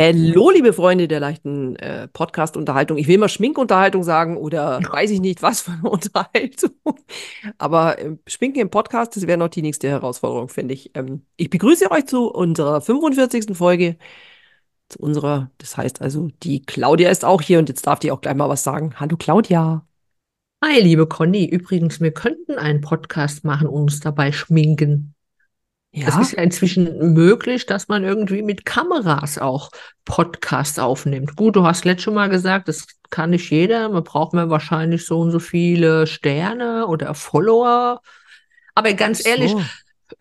Hallo, liebe Freunde der leichten äh, Podcast-Unterhaltung. Ich will mal Schminkunterhaltung sagen oder weiß ich nicht, was für eine Unterhaltung. Aber äh, Schminken im Podcast, das wäre noch die nächste Herausforderung, finde ich. Ähm, ich begrüße euch zu unserer 45. Folge. Zu unserer, das heißt also, die Claudia ist auch hier und jetzt darf die auch gleich mal was sagen. Hallo, Claudia. Hi, liebe Conny. Übrigens, wir könnten einen Podcast machen und uns dabei schminken. Es Ja, ist ja inzwischen möglich, dass man irgendwie mit Kameras auch Podcasts aufnimmt. Gut, du hast letztes Mal gesagt, das kann nicht jeder. Man braucht mir wahrscheinlich so und so viele Sterne oder Follower. Aber ganz ehrlich, so.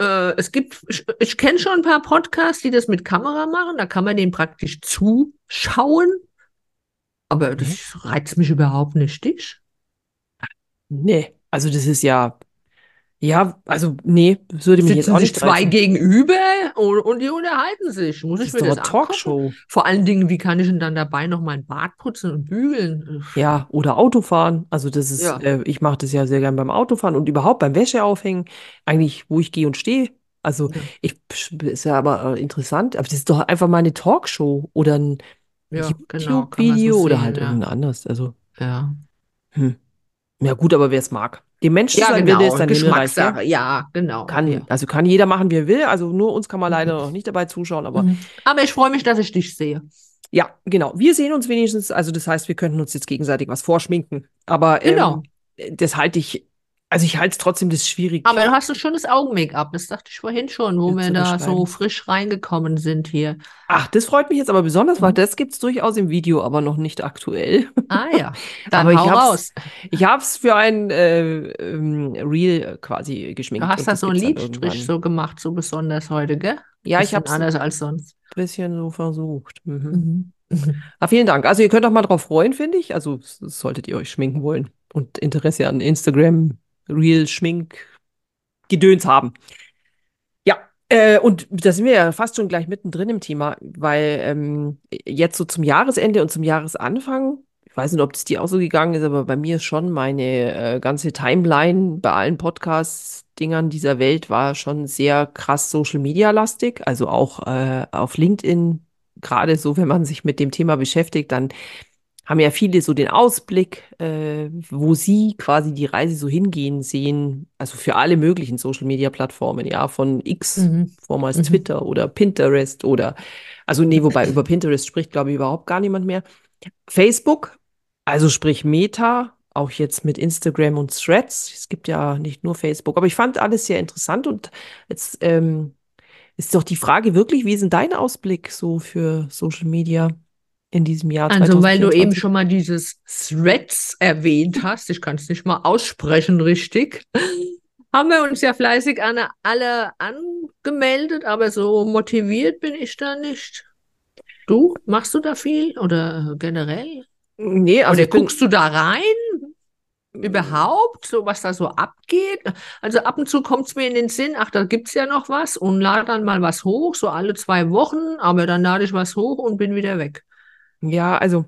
äh, es gibt, ich, ich kenne schon ein paar Podcasts, die das mit Kamera machen. Da kann man denen praktisch zuschauen. Aber Mhm. das reizt mich überhaupt nicht. Dich? Nee, also das ist ja, ja, also nee, würde mich jetzt auch sich nicht zwei reizen. gegenüber und, und die unterhalten sich. Muss Das ich mir das angucken? Talkshow. Vor allen Dingen, wie kann ich denn dann dabei noch mein Bart putzen und bügeln? Ja, oder Autofahren. Also das ist, Ja, äh, ich mache das ja sehr gern beim Autofahren und überhaupt beim Wäscheaufhängen, eigentlich, wo ich gehe und stehe. Also ja, ich ist ja aber äh, interessant, aber das ist doch einfach mal eine Talkshow oder ein ja, genau, kann man so YouTube-Video oder halt ja. irgendein anderes. Also, Ja, hm. Ja gut, aber wer es mag. Dem Menschen ja sein ist genau, dein Himmelreich, gell? Geschmackssache. Ja, genau, Kann, ja. also kann jeder machen, wie er will. Also nur uns kann man leider noch nicht dabei zuschauen, aber Mhm. Aber ich freue mich, dass ich dich sehe. Ja, genau. Wir sehen uns wenigstens, also das heißt, wir könnten uns jetzt gegenseitig was vorschminken. Aber Genau. ähm, das halte ich, also ich halte es trotzdem das schwierig Aber du hast ein schönes Augen-Make-up. Das dachte ich vorhin schon, wo wir da so frisch reingekommen sind hier. Ach, das freut mich jetzt aber besonders, weil Mhm. das gibt es durchaus im Video, aber noch nicht aktuell. Ah ja, dann Aber ich hab's, raus. ich hab's für ein äh, ähm, Reel quasi Du geschminkt hast und da so einen dann Lidstrich so gemacht, so besonders heute, gell? Ja, ich hab's ein anders als sonst. bisschen so versucht. Mhm. Mhm. Ah, vielen Dank. Also ihr könnt auch mal drauf freuen, finde ich. Also solltet ihr euch schminken wollen und Interesse an Instagram, Reel, Schmink, Gedöns haben. Ja, äh, und da sind wir ja fast schon gleich mittendrin im Thema, weil ähm, jetzt so zum Jahresende und zum Jahresanfang, ich weiß nicht, ob es dir auch so gegangen ist, aber bei mir schon meine äh, ganze Timeline bei allen Podcast-Dingern dieser Welt war schon sehr krass Social Media-lastig, also auch äh, auf LinkedIn, gerade so, wenn man sich mit dem Thema beschäftigt, dann haben ja viele so den Ausblick, äh, wo sie quasi die Reise so hingehen sehen, also für alle möglichen Social-Media-Plattformen, ja, von X, Mhm. vormals Mhm. Twitter oder Pinterest oder, also nee, wobei über Pinterest spricht, glaube ich, überhaupt gar niemand mehr. Facebook, also sprich Meta, auch jetzt mit Instagram und Threads. Es gibt ja nicht nur Facebook, aber ich fand alles sehr interessant und jetzt ähm, ist doch die Frage wirklich, wie ist denn dein Ausblick so für Social Media in diesem Jahr Also, weil du eben 2024? schon mal dieses Threads erwähnt hast, ich kann es nicht mal aussprechen richtig, haben wir uns ja fleißig alle, alle angemeldet, aber so motiviert bin ich da nicht. Du, machst du da viel oder generell? Nee, also Oder guckst du da rein überhaupt, so was da so abgeht? Also ab und zu kommt es mir in den Sinn, ach, da gibt es ja noch was und lade dann mal was hoch, so alle zwei Wochen, aber dann lade ich was hoch und bin wieder weg. Ja, also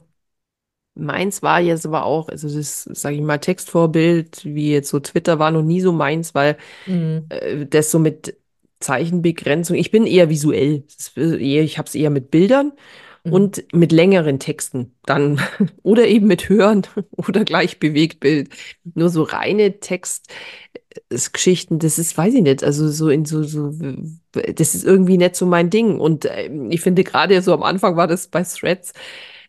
meins war jetzt aber auch, also das, sage ich mal, Textvorbild, wie jetzt so Twitter war noch nie so meins, weil Mhm. äh, das so mit Zeichenbegrenzung, ich bin eher visuell, Das ist eher, ich habe es eher mit Bildern Mhm. und mit längeren Texten dann oder eben mit Hören oder gleich Bewegtbild. Nur so reine Textgeschichten, das ist, weiß ich nicht, also so in so, so, das ist irgendwie nicht so mein Ding. Und ähm, ich finde gerade so am Anfang war das bei Threads,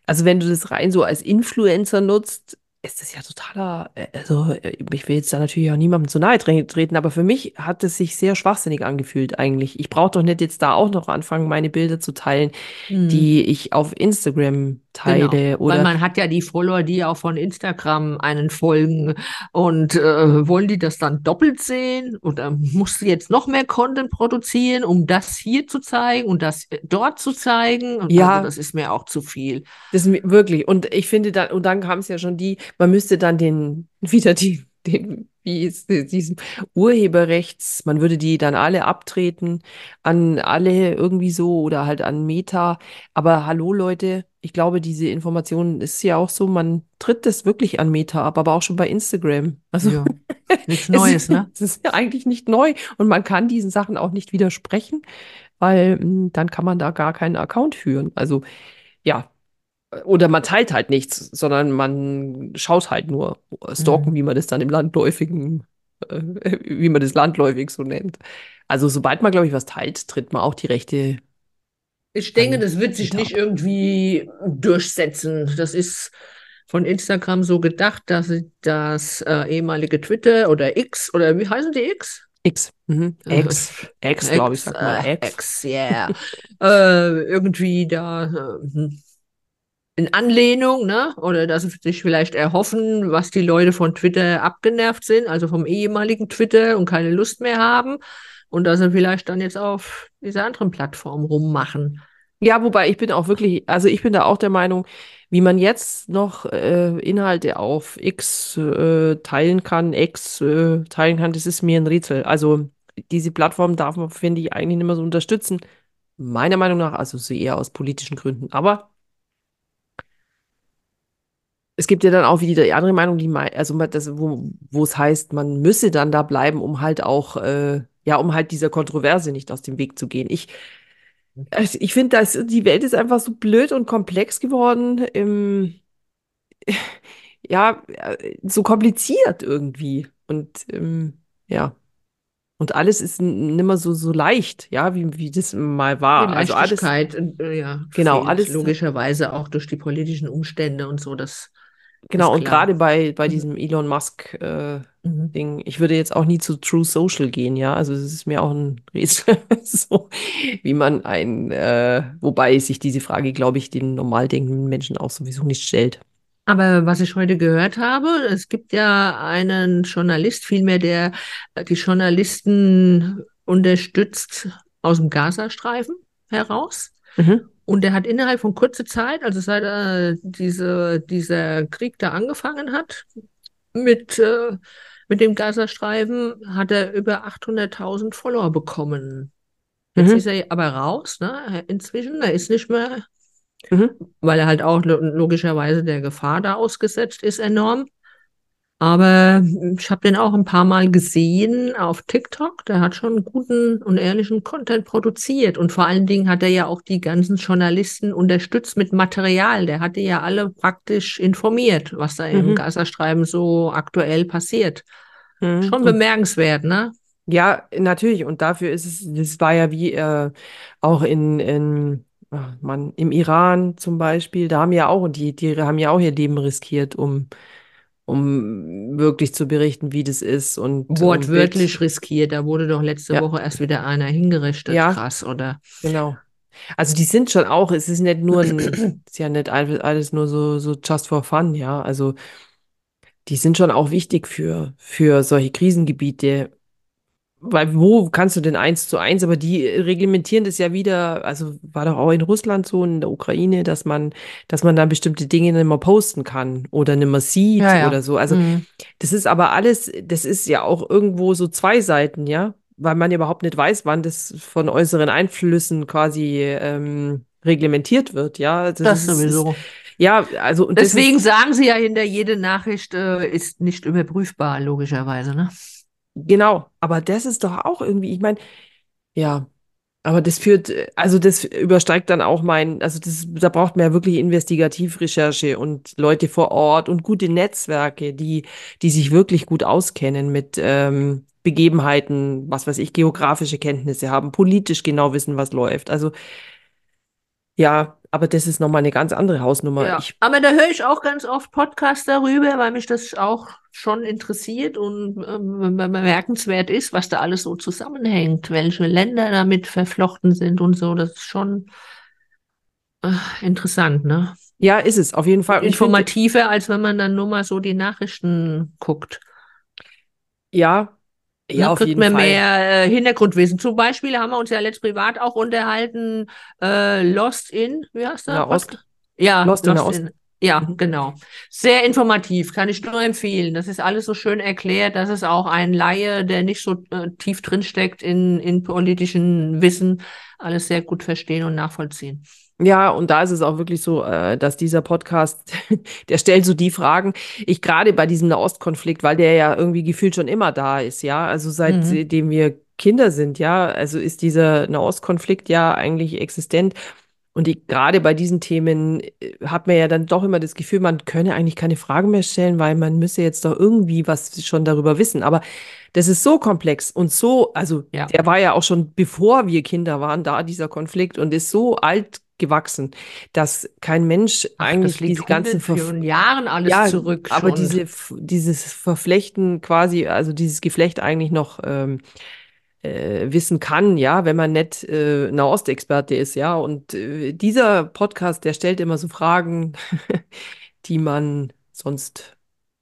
also wenn du das rein so als Influencer nutzt, ist das ja totaler, äh, also äh, ich will jetzt da natürlich auch niemandem zu nahe tre- treten, aber für mich hat es sich sehr schwachsinnig angefühlt eigentlich. Ich brauche doch nicht jetzt da auch noch anfangen, meine Bilder zu teilen, Mhm. die ich auf Instagram Genau, teile weil oder man hat ja die Follower, die auch von Instagram einen folgen und äh, wollen die das dann doppelt sehen oder musst du jetzt noch mehr Content produzieren, um das hier zu zeigen und das äh, dort zu zeigen? Und also ja, das ist mir auch zu viel. das wirklich. Und ich finde dann, und dann kam es ja schon die, man müsste dann den, wieder die, den wie es diesem Urheberrechts, man würde die dann alle abtreten an alle irgendwie so oder halt an Meta. Aber hallo Leute, ich glaube, diese Information ist ja auch so, man tritt das wirklich an Meta ab, aber auch schon bei Instagram. Also Ja. Nichts Neues, es, ne? Es ist ja eigentlich nicht neu und man kann diesen Sachen auch nicht widersprechen, weil mh, dann kann man da gar keinen Account führen. Also ja, oder man teilt halt nichts, sondern man schaut halt nur, stalken, Mhm. wie man das dann im landläufigen, äh, wie man das landläufig so nennt. Also sobald man, glaube ich, was teilt, tritt man auch die Rechte Ich denke, das wird sich nicht irgendwie durchsetzen. Das ist von Instagram so gedacht, dass sie das äh, ehemalige Twitter oder X oder wie heißen die X? X. Mhm. Äh, X. X, glaube ich, X, sagt man. äh, X. X, yeah. äh, irgendwie da äh, hm, in Anlehnung, ne? Oder dass sie sich vielleicht erhoffen, was die Leute von Twitter abgenervt sind, also vom ehemaligen Twitter und keine Lust mehr haben. Und dass sie vielleicht dann jetzt auf dieser anderen Plattform rummachen. Ja, wobei ich bin auch wirklich, also ich bin da auch der Meinung, wie man jetzt noch äh, Inhalte auf X äh, teilen kann, X äh, teilen kann, das ist mir ein Rätsel. Also diese Plattform darf man, finde ich, eigentlich nicht mehr so unterstützen. Meiner Meinung nach, also so eher aus politischen Gründen. Aber es gibt ja dann auch wieder die andere Meinung, die also das, wo, wo es heißt, man müsse dann da bleiben, um halt auch, äh, ja, um halt dieser Kontroverse nicht aus dem Weg zu gehen. Ich, also ich finde, dass die Welt ist einfach so blöd und komplex geworden, ähm, ja, so kompliziert irgendwie. Und ähm, ja, und alles ist nimmer so, so leicht, ja, wie, wie das mal Die war. Also alles, Leichtigkeit, äh, ja, genau, alles, logischerweise auch durch die politischen Umstände und so, das genau, und gerade bei, bei Mhm. diesem Elon Musk, äh, Mhm. Ich würde jetzt auch nie zu True Social gehen, ja. Also es ist mir auch ein Rätsel, so wie man ein, äh, wobei sich diese Frage, glaube ich, den normal denkenden Menschen auch sowieso nicht stellt. Aber was ich heute gehört habe, es gibt ja einen Journalist, vielmehr der äh, die Journalisten unterstützt aus dem Gazastreifen heraus. Mhm. Und der hat innerhalb von kurzer Zeit, also seit äh, diese, dieser Krieg da angefangen hat, mit, äh, mit dem Gazastreifen, hat er über 800.000 Follower bekommen. Jetzt ist Mhm. er aber raus, ne? Inzwischen, er ist nicht mehr, Mhm. weil er halt auch lo- logischerweise der Gefahr da ausgesetzt ist, enorm. Aber ich habe den auch ein paar Mal gesehen auf TikTok. Der hat schon guten und ehrlichen Content produziert. Und vor allen Dingen hat er ja auch die ganzen Journalisten unterstützt mit Material. Der hatte ja alle praktisch informiert, was da im Mhm. Gazastreifen so aktuell passiert. Mhm. Schon bemerkenswert, ne? ja, natürlich. Und dafür ist es, das war ja wie äh, auch in, in ach Mann, im Iran zum Beispiel, da haben ja auch, die, die haben ja auch ihr Leben riskiert, um, um wirklich zu berichten, wie das ist und. Wortwörtlich riskiert. Da wurde doch letzte Ja, Woche erst wieder einer hingerichtet. ja, Krass, oder? genau. Also die sind schon auch, es ist nicht nur ein, ist ja nicht alles alles nur so, so just for fun, ja. Also die sind schon auch wichtig für, für solche Krisengebiete. Weil wo kannst du denn eins zu eins, aber die reglementieren das ja wieder, also war doch auch in Russland so, in der Ukraine, dass man, dass man dann bestimmte Dinge nicht mehr posten kann oder nicht mehr sieht Ja, oder ja. so. Also Mhm. das ist aber alles, das ist ja auch irgendwo so zwei Seiten, ja, weil man überhaupt nicht weiß, wann das von äußeren Einflüssen quasi ähm, reglementiert wird, ja. Also Das das ist, ist sowieso. ja, also Deswegen ist sagen sie ja hinter jede Nachricht äh, ist nicht überprüfbar, logischerweise, ne? Genau, aber das ist doch auch irgendwie, ich meine, ja, aber das führt, also das übersteigt dann auch mein, also das, da braucht man ja wirklich Investigativrecherche und Leute vor Ort und gute Netzwerke, die, die sich wirklich gut auskennen mit ähm, Begebenheiten, was weiß ich, geografische Kenntnisse haben, politisch genau wissen, was läuft. Also ja, aber das ist nochmal eine ganz andere Hausnummer. Ja, Ich, aber da höre ich auch ganz oft Podcasts darüber, weil mich das auch schon interessiert und ähm, bemerkenswert ist, was da alles so zusammenhängt, welche Länder damit verflochten sind und so. Das ist schon äh, interessant, ne? ja, ist es auf jeden Fall. Informativer, als wenn man dann nur mal so die Nachrichten guckt. ja, ja, Ne, auf kriegt man mehr äh, Hintergrundwissen. Zum Beispiel haben wir uns ja letzt privat auch unterhalten, äh, Lost in, wie heißt der Nahost? Ja, Lost in Lost Nahost. in, Ja, genau. Sehr informativ, kann ich nur empfehlen. Das ist alles so schön erklärt, dass es auch ein Laie, der nicht so äh, tief drinsteckt in, in politischen Wissen, alles sehr gut verstehen und nachvollziehen. Ja, und da ist es auch wirklich so, äh, dass dieser Podcast, der stellt so die Fragen, ich gerade bei diesem Nahostkonflikt, weil der ja irgendwie gefühlt schon immer da ist, ja, also seitdem mhm. wir Kinder sind, ja, also ist dieser Nahostkonflikt ja eigentlich existent. Und die, gerade bei diesen Themen äh, hat man ja dann doch immer das Gefühl, man könne eigentlich keine Fragen mehr stellen, weil man müsse jetzt doch irgendwie was schon darüber wissen. Aber das ist so komplex und so, also ja. der war ja auch schon bevor wir Kinder waren, da dieser Konflikt und ist so alt gewachsen, dass kein Mensch Ach, eigentlich diese ganzen Ver Jahren alles ja, zurück. Schon. Aber diese, dieses Verflechten quasi, also dieses Geflecht eigentlich noch ähm, äh, wissen kann, ja, wenn man nicht äh, Nahostexperte ist, ja. Und äh, dieser Podcast, der stellt immer so Fragen, die man sonst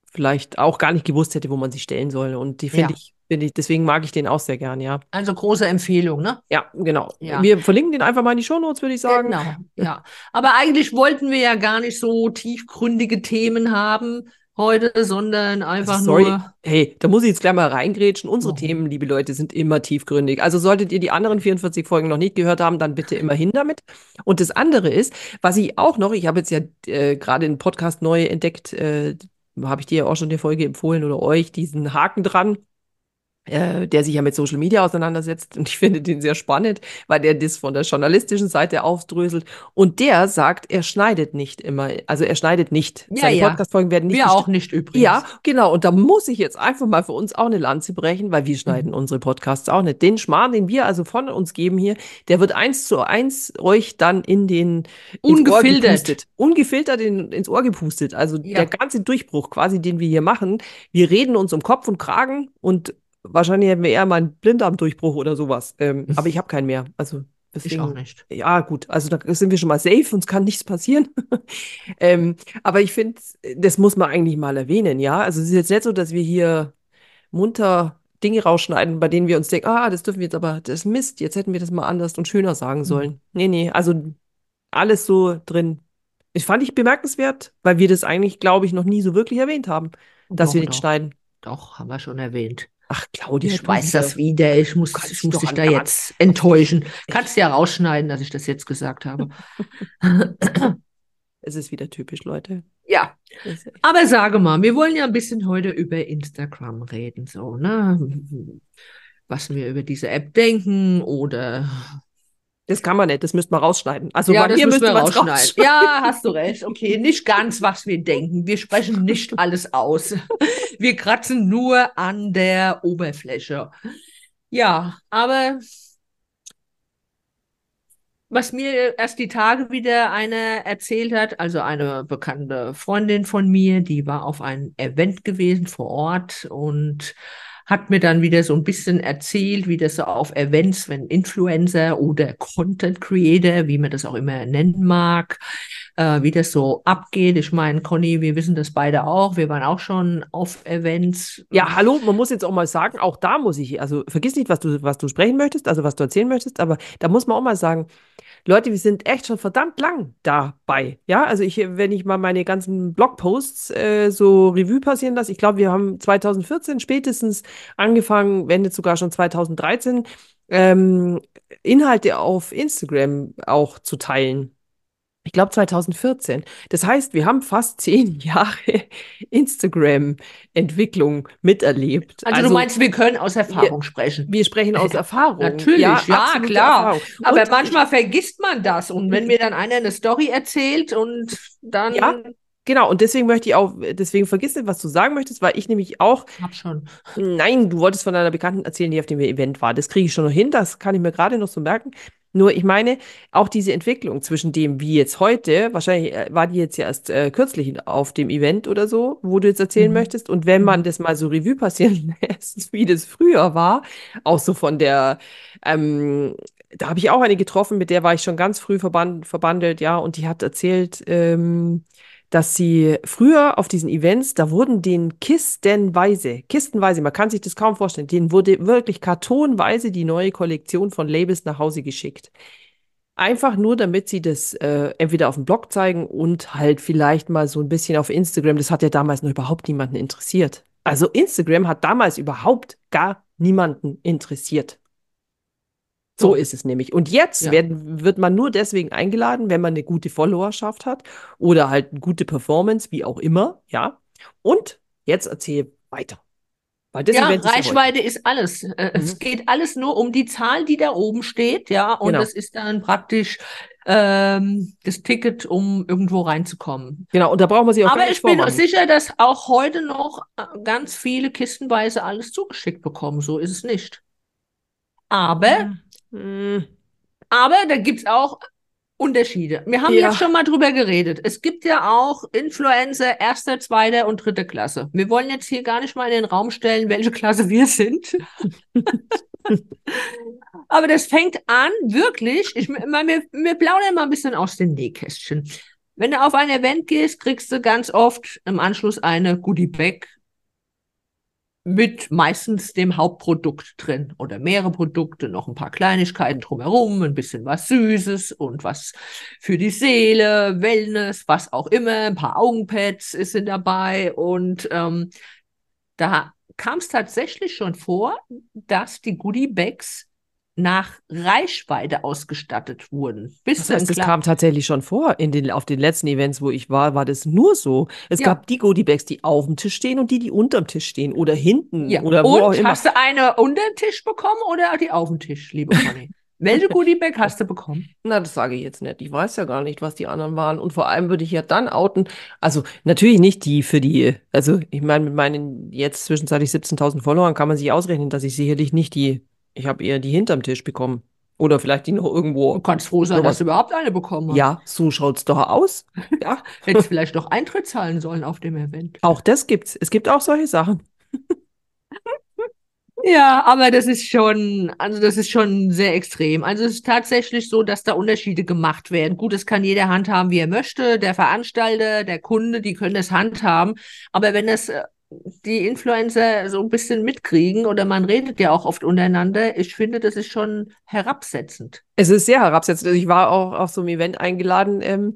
vielleicht auch gar nicht gewusst hätte, wo man sie stellen soll. Und die finde ja. ich Finde ich, deswegen mag ich den auch sehr gern, ja. Also große Empfehlung, ne? Ja, genau. Ja. Wir verlinken den einfach mal in die Shownotes, würde ich sagen. Genau, ja. Aber eigentlich wollten wir ja gar nicht so tiefgründige Themen haben heute, sondern einfach also sorry. nur. Hey, da muss ich jetzt gleich mal reingrätschen. Unsere oh. Themen, liebe Leute, sind immer tiefgründig. Also solltet ihr die anderen 44 Folgen noch nicht gehört haben, dann bitte immer hin damit. Und das andere ist, was ich auch noch, ich habe jetzt ja äh, gerade einen Podcast neu entdeckt, äh, habe ich dir ja auch schon die Folge empfohlen oder euch, diesen Haken dran äh, der sich ja mit Social Media auseinandersetzt. Und ich finde den sehr spannend, weil der das von der journalistischen Seite aufdröselt. Und der sagt, er schneidet nicht immer. Also er schneidet nicht. Ja, Seine ja. Podcast-Folgen werden nicht Wir auch nicht übrigens. Ja, genau. Und da muss ich jetzt einfach mal für uns auch eine Lanze brechen, weil wir schneiden mhm. unsere Podcasts auch nicht. Den Schmarrn, den wir also von uns geben hier, der wird eins zu eins euch dann in den ungefiltert, ungefiltert in, ins Ohr gepustet. Also ja. der ganze Durchbruch quasi, den wir hier machen. Wir reden uns um Kopf und Kragen und Wahrscheinlich hätten wir eher mal einen Blinddarmdurchbruch oder sowas. Ähm, aber ich habe keinen mehr. Also deswegen, ich auch nicht. Ja, gut. Also da sind wir schon mal safe, uns kann nichts passieren. ähm, aber ich finde, das muss man eigentlich mal erwähnen, ja. Also es ist jetzt nicht so, dass wir hier munter Dinge rausschneiden, bei denen wir uns denken, ah, das dürfen wir jetzt aber, das ist Mist, jetzt hätten wir das mal anders und schöner sagen mhm. sollen. Mhm. Nee, nee, also alles so drin. Ich fand ich bemerkenswert, weil wir das eigentlich, glaube ich, noch nie so wirklich erwähnt haben, dass doch, wir nicht doch. schneiden. Doch, haben wir schon erwähnt. Ach, Claudia, ich weiß das wieder. Ich muss, ich muss dich da jetzt enttäuschen. Kannst ja rausschneiden, dass ich das jetzt gesagt habe. es ist wieder typisch, Leute. Ja. Aber sage mal, wir wollen ja ein bisschen heute über Instagram reden, so, ne? Was wir über diese App denken oder das kann man nicht, das müsste man rausschneiden. Also ja, bei das müssen wir rausschneiden. rausschneiden. Ja, hast du recht. Okay, nicht ganz, was wir denken. Wir sprechen nicht alles aus. Wir kratzen nur an der Oberfläche. Ja, aber was mir erst die Tage wieder eine erzählt hat, also eine bekannte Freundin von mir, die war auf einem Event gewesen vor Ort und hat mir dann wieder so ein bisschen erzählt, wie das so auf Events, wenn Influencer oder Content Creator, wie man das auch immer nennen mag, äh, wie das so abgeht. Ich meine, Conny, wir wissen das beide auch. Wir waren auch schon auf Events. Ja, hallo, man muss jetzt auch mal sagen, auch da muss ich, also vergiss nicht, was du, was du sprechen möchtest, also was du erzählen möchtest, aber da muss man auch mal sagen, Leute, wir sind echt schon verdammt lang dabei. Ja, also ich, wenn ich mal meine ganzen Blogposts äh, so Revue passieren lasse, ich glaube, wir haben 2014 spätestens angefangen, wenn nicht sogar schon 2013, ähm, Inhalte auf Instagram auch zu teilen ich glaube 2014. Das heißt, wir haben fast zehn Jahre Instagram-Entwicklung miterlebt. Also, also, du meinst, wir können aus Erfahrung wir, sprechen? Wir sprechen aus Erfahrung. Natürlich, ja, ja klar. Aber manchmal vergisst man das. Und wenn mir dann einer eine Story erzählt und dann... Ja, Genau, und deswegen möchte ich auch, deswegen vergiss nicht, was du sagen möchtest, weil ich nämlich auch. Hab schon. Nein, du wolltest von einer Bekannten erzählen, die auf dem Event war. Das kriege ich schon noch hin, das kann ich mir gerade noch so merken. Nur ich meine, auch diese Entwicklung zwischen dem, wie jetzt heute, wahrscheinlich äh, war die jetzt ja erst äh, kürzlich auf dem Event oder so, wo du jetzt erzählen mhm. möchtest. Und wenn man mhm. das mal so Revue passieren lässt, wie das früher war, auch so von der, ähm, da habe ich auch eine getroffen, mit der war ich schon ganz früh verband, verbandelt, ja, und die hat erzählt, ähm, dass sie früher auf diesen Events, da wurden den kistenweise, kistenweise, man kann sich das kaum vorstellen, denen wurde wirklich kartonweise die neue Kollektion von Labels nach Hause geschickt. Einfach nur, damit sie das äh, entweder auf dem Blog zeigen und halt vielleicht mal so ein bisschen auf Instagram. Das hat ja damals noch überhaupt niemanden interessiert. Also Instagram hat damals überhaupt gar niemanden interessiert. So ist es nämlich. Und jetzt Ja. werden, wird man nur deswegen eingeladen, wenn man eine gute Followerschaft hat oder halt eine gute Performance, wie auch immer, ja. Und jetzt erzähle weiter. Weil das Ja. Reichweite ist alles. Äh, Es Mhm. geht alles nur um die Zahl, die da oben steht, ja, und Genau. das ist dann praktisch ähm, das Ticket, um irgendwo reinzukommen. Genau, und da braucht man sich auch Aber ich bin sicher, dass auch heute noch äh, ganz viele kistenweise alles zugeschickt bekommen. So ist es nicht. Aber, Hm, aber da gibt es auch Unterschiede. Wir haben Ja. jetzt schon mal drüber geredet. Es gibt ja auch Influencer erster, zweiter und dritter Klasse. Wir wollen jetzt hier gar nicht mal in den Raum stellen, welche Klasse wir sind. Aber das fängt an, wirklich, ich meine, wir, wir plaudern mal ein bisschen aus den Nähkästchen. Wenn du auf ein Event gehst, kriegst du ganz oft im Anschluss eine Goodie Bag mit meistens dem Hauptprodukt drin oder mehrere Produkte, noch ein paar Kleinigkeiten drumherum, ein bisschen was Süßes und was für die Seele, Wellness, was auch immer, ein paar Augenpads sind dabei und ähm, da kam es tatsächlich schon vor, dass die Goodie Bags nach Reichweite ausgestattet wurden. Bis Das heißt, klar- kam tatsächlich schon vor. In den, auf den letzten Events, wo ich war, war das nur so. Es Ja. gab die Goodiebags, die auf dem Tisch stehen und die, die unterm Tisch stehen oder hinten Ja. oder wo auch Und immer. hast du eine unter den Tisch bekommen oder die auf den Tisch, liebe Conny? Welche Goodie Bag hast du bekommen? Na, das sage ich jetzt nicht. Ich weiß ja gar nicht, was die anderen waren. Und vor allem würde ich ja dann outen. Also natürlich nicht die für die, also ich meine, mit meinen jetzt zwischenzeitlich 17.000 Followern kann man sich ausrechnen, dass ich sicherlich nicht die, ich habe eher die hinterm Tisch bekommen. Oder vielleicht die noch irgendwo. Du kannst froh sein, dass du überhaupt eine bekommen hast. Ja, so schaut's doch aus. Ja, Hättest vielleicht doch Eintritt zahlen sollen auf dem Event. auch das gibt's. Es gibt auch solche Sachen. Ja, aber das ist schon, also das ist schon sehr extrem. Also es ist tatsächlich so, dass da Unterschiede gemacht werden. Gut, das kann jeder handhaben, wie er möchte. Der Veranstalter, der Kunde, die können das handhaben. Aber wenn das äh, die Influencer so ein bisschen mitkriegen oder man redet ja auch oft untereinander, ich finde, das ist schon herabsetzend. Es ist sehr herabsetzend. Also ich war auch auf so einem Event eingeladen. Ähm,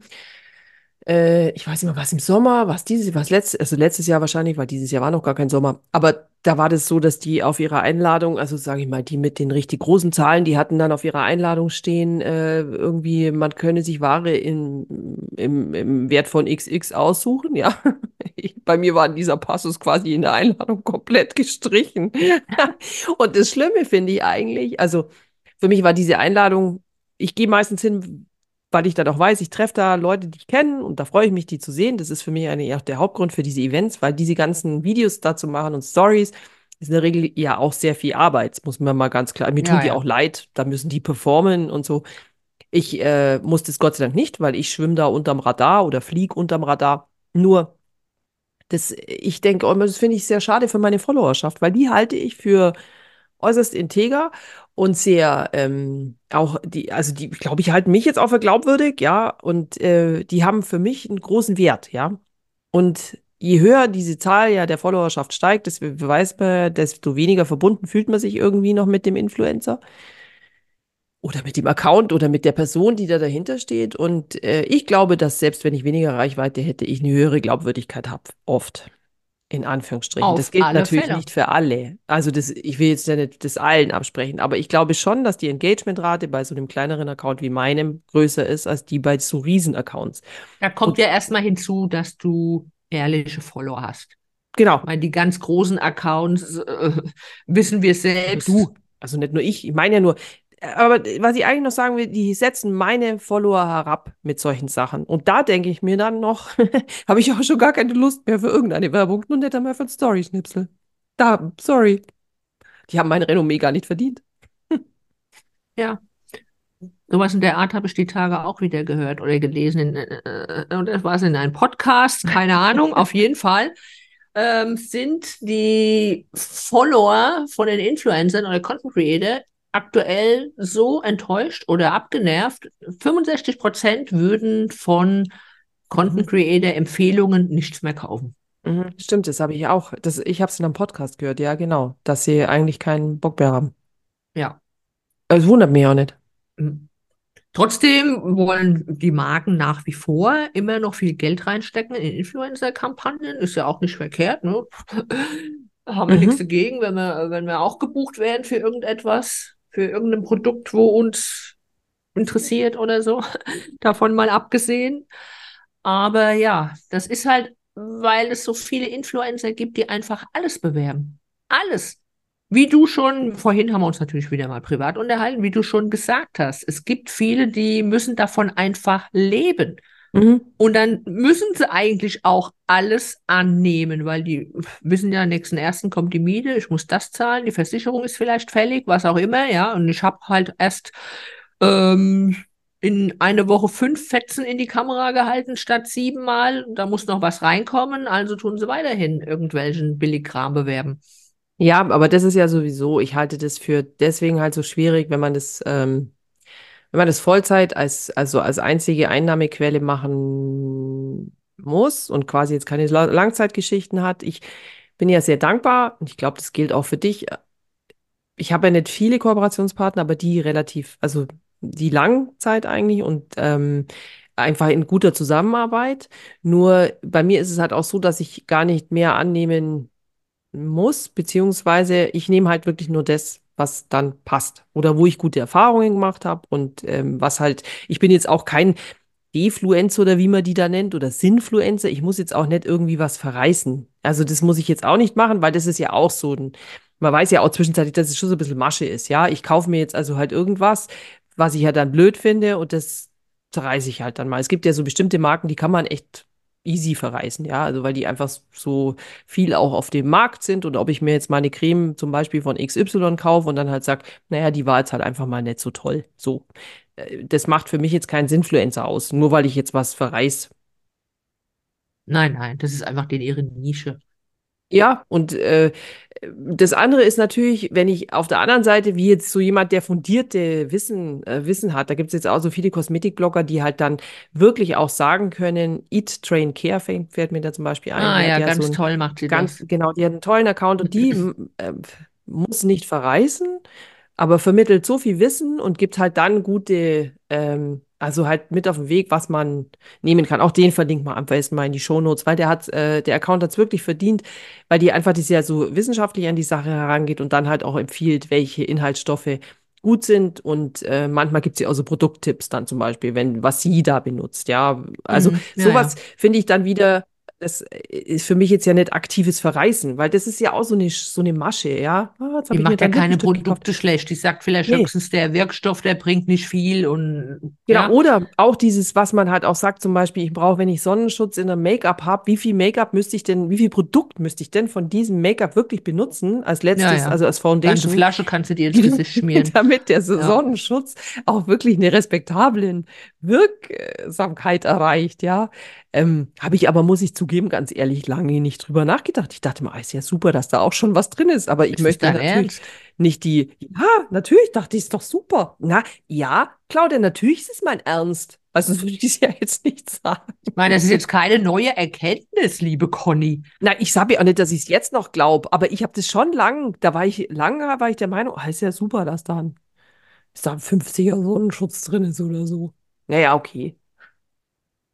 äh, ich weiß nicht mehr, was im Sommer, was dieses, was letztes, also letztes Jahr wahrscheinlich, weil dieses Jahr war noch gar kein Sommer. Aber da war das so, dass die auf ihrer Einladung, also sage ich mal, die mit den richtig großen Zahlen, die hatten dann auf ihrer Einladung stehen, äh, irgendwie, man könne sich Ware in, im, im Wert von XX aussuchen. Ja, ich, bei mir war dieser Passus quasi in der Einladung komplett gestrichen. Und das Schlimme finde ich eigentlich, also für mich war diese Einladung, ich gehe meistens hin, weil ich dann auch weiß, ich treffe da Leute, die ich kenne und da freue ich mich, die zu sehen. Das ist für mich eigentlich auch der Hauptgrund für diese Events, weil diese ganzen Videos dazu machen und Stories ist in der Regel ja auch sehr viel Arbeit, das muss man mal ganz klar. Mir Ja, tun die ja. auch leid, da müssen die performen und so. Ich äh, muss das Gott sei Dank nicht, weil ich schwimme da unterm Radar oder fliege unterm Radar. Nur, das, ich denke, das finde ich sehr schade für meine Followerschaft, weil die halte ich für äußerst integer und sehr ähm, auch die, also die, glaube ich, halten mich jetzt auch für glaubwürdig, ja, und äh, die haben für mich einen großen Wert, ja. Und je höher diese Zahl ja der Followerschaft steigt, das weiß man, desto weniger verbunden fühlt man sich irgendwie noch mit dem Influencer oder mit dem Account oder mit der Person, die da dahinter steht. Und äh, ich glaube, dass selbst wenn ich weniger Reichweite hätte, ich eine höhere Glaubwürdigkeit habe, oft. In Anführungsstrichen. Auf das gilt natürlich Fälle. nicht für alle. Also das, ich will jetzt ja nicht das allen absprechen, aber ich glaube schon, dass die Engagementrate bei so einem kleineren Account wie meinem größer ist als die bei so Riesen-Accounts. Da kommt Und- ja erstmal hinzu, dass du ehrliche Follower hast. Genau. Weil die ganz großen Accounts äh, wissen wir selbst. Du. Also nicht nur ich, ich meine ja nur, aber was ich eigentlich noch sagen will, die setzen meine Follower herab mit solchen Sachen. Und da denke ich mir dann noch, habe ich auch schon gar keine Lust mehr für irgendeine Werbung, nur nicht einmal für ein Story-Schnipsel. Da, sorry. Die haben mein Renommee gar nicht verdient. Ja. Sowas in der Art habe ich die Tage auch wieder gehört oder gelesen. In, äh, oder war es in einem Podcast? Keine Ahnung. Auf jeden Fall ähm, sind die Follower von den Influencern oder Content Creator aktuell so enttäuscht oder abgenervt. 65 Prozent würden von Content Creator Empfehlungen nichts mehr kaufen. Mhm, stimmt, das habe ich auch. Das, ich habe es in einem Podcast gehört, ja, genau. Dass sie eigentlich keinen Bock mehr haben. Ja. Es wundert mich auch nicht. Mhm. Trotzdem wollen die Marken nach wie vor immer noch viel Geld reinstecken in Influencer-Kampagnen. Ist ja auch nicht verkehrt, ne? Haben wir nichts Mhm. dagegen, wenn wir, wenn wir auch gebucht werden für irgendetwas, für irgendein Produkt, wo uns interessiert oder so. Davon mal abgesehen. Aber ja, das ist halt, weil es so viele Influencer gibt, die einfach alles bewerben. Alles. Wie du schon, vorhin haben wir uns natürlich wieder mal privat unterhalten, wie du schon gesagt hast, es gibt viele, die müssen davon einfach leben. Mhm. Und dann müssen sie eigentlich auch alles annehmen, weil die wissen ja, nächsten ersten kommt die Miete, ich muss das zahlen, die Versicherung ist vielleicht fällig, was auch immer, ja. Und ich habe halt erst ähm, in eine Woche fünf Fetzen in die Kamera gehalten statt siebenmal. Da muss noch was reinkommen, also tun sie weiterhin irgendwelchen Billigkram bewerben. Ja, aber das ist ja sowieso, ich halte das für deswegen halt so schwierig, wenn man das, ähm, wenn man das Vollzeit als, also als einzige Einnahmequelle machen muss und quasi jetzt keine La- Langzeitgeschichten hat. Ich bin ja sehr dankbar und ich glaube, das gilt auch für dich. Ich habe ja nicht viele Kooperationspartner, aber die relativ, also die Langzeit eigentlich und ähm, einfach in guter Zusammenarbeit. Nur bei mir ist es halt auch so, dass ich gar nicht mehr annehmen muss, beziehungsweise ich nehme halt wirklich nur das, was dann passt oder wo ich gute Erfahrungen gemacht habe und ähm, was halt, ich bin jetzt auch kein Defluencer oder wie man die da nennt oder Sinfluencer. Ich muss jetzt auch nicht irgendwie was verreißen. Also das muss ich jetzt auch nicht machen, weil das ist ja auch so ein, man weiß ja auch zwischenzeitlich, dass es schon so ein bisschen Masche ist, ja. Ich kaufe mir jetzt also halt irgendwas, was ich ja dann blöd finde und das zerreiße ich halt dann mal. Es gibt ja so bestimmte Marken, die kann man echt easy verreißen, ja. Also weil die einfach so viel auch auf dem Markt sind und ob ich mir jetzt mal eine Creme zum Beispiel von XY kaufe und dann halt sage, naja, die war jetzt halt einfach mal nicht so toll. So äh, das macht für mich jetzt keinen Sinfluencer aus, nur weil ich jetzt was verreiß. Nein, nein, das ist einfach denen ihre Nische. Ja, und äh, das andere ist natürlich, wenn ich auf der anderen Seite, wie jetzt so jemand, der fundierte Wissen, äh, Wissen hat, da gibt es jetzt auch so viele Kosmetikblogger, die halt dann wirklich auch sagen können, Eat, Train, Care fällt mir da zum Beispiel ein, Ah die hat ja, so ganz ein toll macht sie ganz, das. genau, die hat einen tollen Account und die äh, muss nicht verreißen, aber vermittelt so viel Wissen und gibt halt dann gute, ähm, also halt mit auf den Weg, was man nehmen kann. Auch den verlinkt man am besten mal in die Shownotes, weil der hat, äh, der Account hat es wirklich verdient, weil die einfach die sehr so wissenschaftlich an die Sache herangeht und dann halt auch empfiehlt, welche Inhaltsstoffe gut sind und äh, manchmal gibt es ja auch so Produkttipps dann zum Beispiel, wenn was sie da benutzt, ja. Also Mhm, ja, sowas ja. finde ich dann wieder das ist für mich jetzt ja nicht aktives Verreißen, weil das ist ja auch so eine, so eine Masche, ja. Ah, Die macht ja keine Lippenstift gekauft. Produkte schlecht. Die sagt vielleicht Nee, höchstens, der Wirkstoff, der bringt nicht viel und genau. ja. Oder auch dieses, was man halt auch sagt, zum Beispiel, ich brauche, wenn ich Sonnenschutz in einem Make-up habe, wie viel Make-up müsste ich denn, wie viel Produkt müsste ich denn von diesem Make-up wirklich benutzen als Ja, letztes, ja. also als Ganze Foundation? Flasche kannst du dir ins Gesicht schmieren. damit der Ja. Sonnenschutz auch wirklich eine respektable Wirksamkeit erreicht, ja. Ähm, habe ich aber, muss ich zugeben, ganz ehrlich, lange nicht drüber nachgedacht. Ich dachte mal, ist ja super, dass da auch schon was drin ist, aber ich Ist möchte natürlich Ernst? nicht die, ja, natürlich dachte ich, ist doch super. Na, ja, Claudia, natürlich ist es mein Ernst. Also würde ich es ja jetzt nicht sagen. Ich meine, das ist jetzt keine neue Erkenntnis, liebe Conny. Na, ich sage ja auch nicht, dass ich es jetzt noch glaube, aber ich habe das schon lang, da war ich, lange war ich der Meinung, oh, ist ja super, dass da ein, ist da ein 50er Sonnenschutz drin ist oder so. Naja, okay.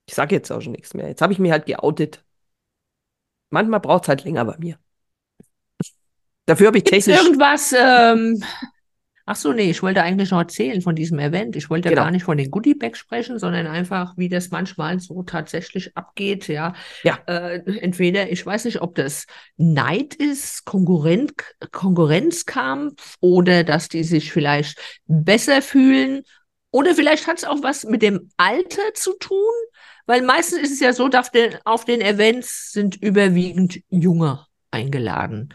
Ich sage jetzt auch schon nichts mehr. Jetzt habe ich mich halt geoutet. Manchmal braucht es halt länger bei mir. Dafür habe ich Gibt's technisch, irgendwas? Ähm, ach so, nee, ich wollte eigentlich noch erzählen von diesem Event. Ich wollte ja gar genau, nicht von den Goodie-Bags sprechen, sondern einfach, wie das manchmal so tatsächlich abgeht. Ja, ja, äh, entweder, ich weiß nicht, ob das Neid ist, Konkurrent, Konkurrenzkampf oder dass die sich vielleicht besser fühlen. Oder vielleicht hat es auch was mit dem Alter zu tun, weil meistens ist es ja so, dass den, auf den Events sind überwiegend Junge eingeladen,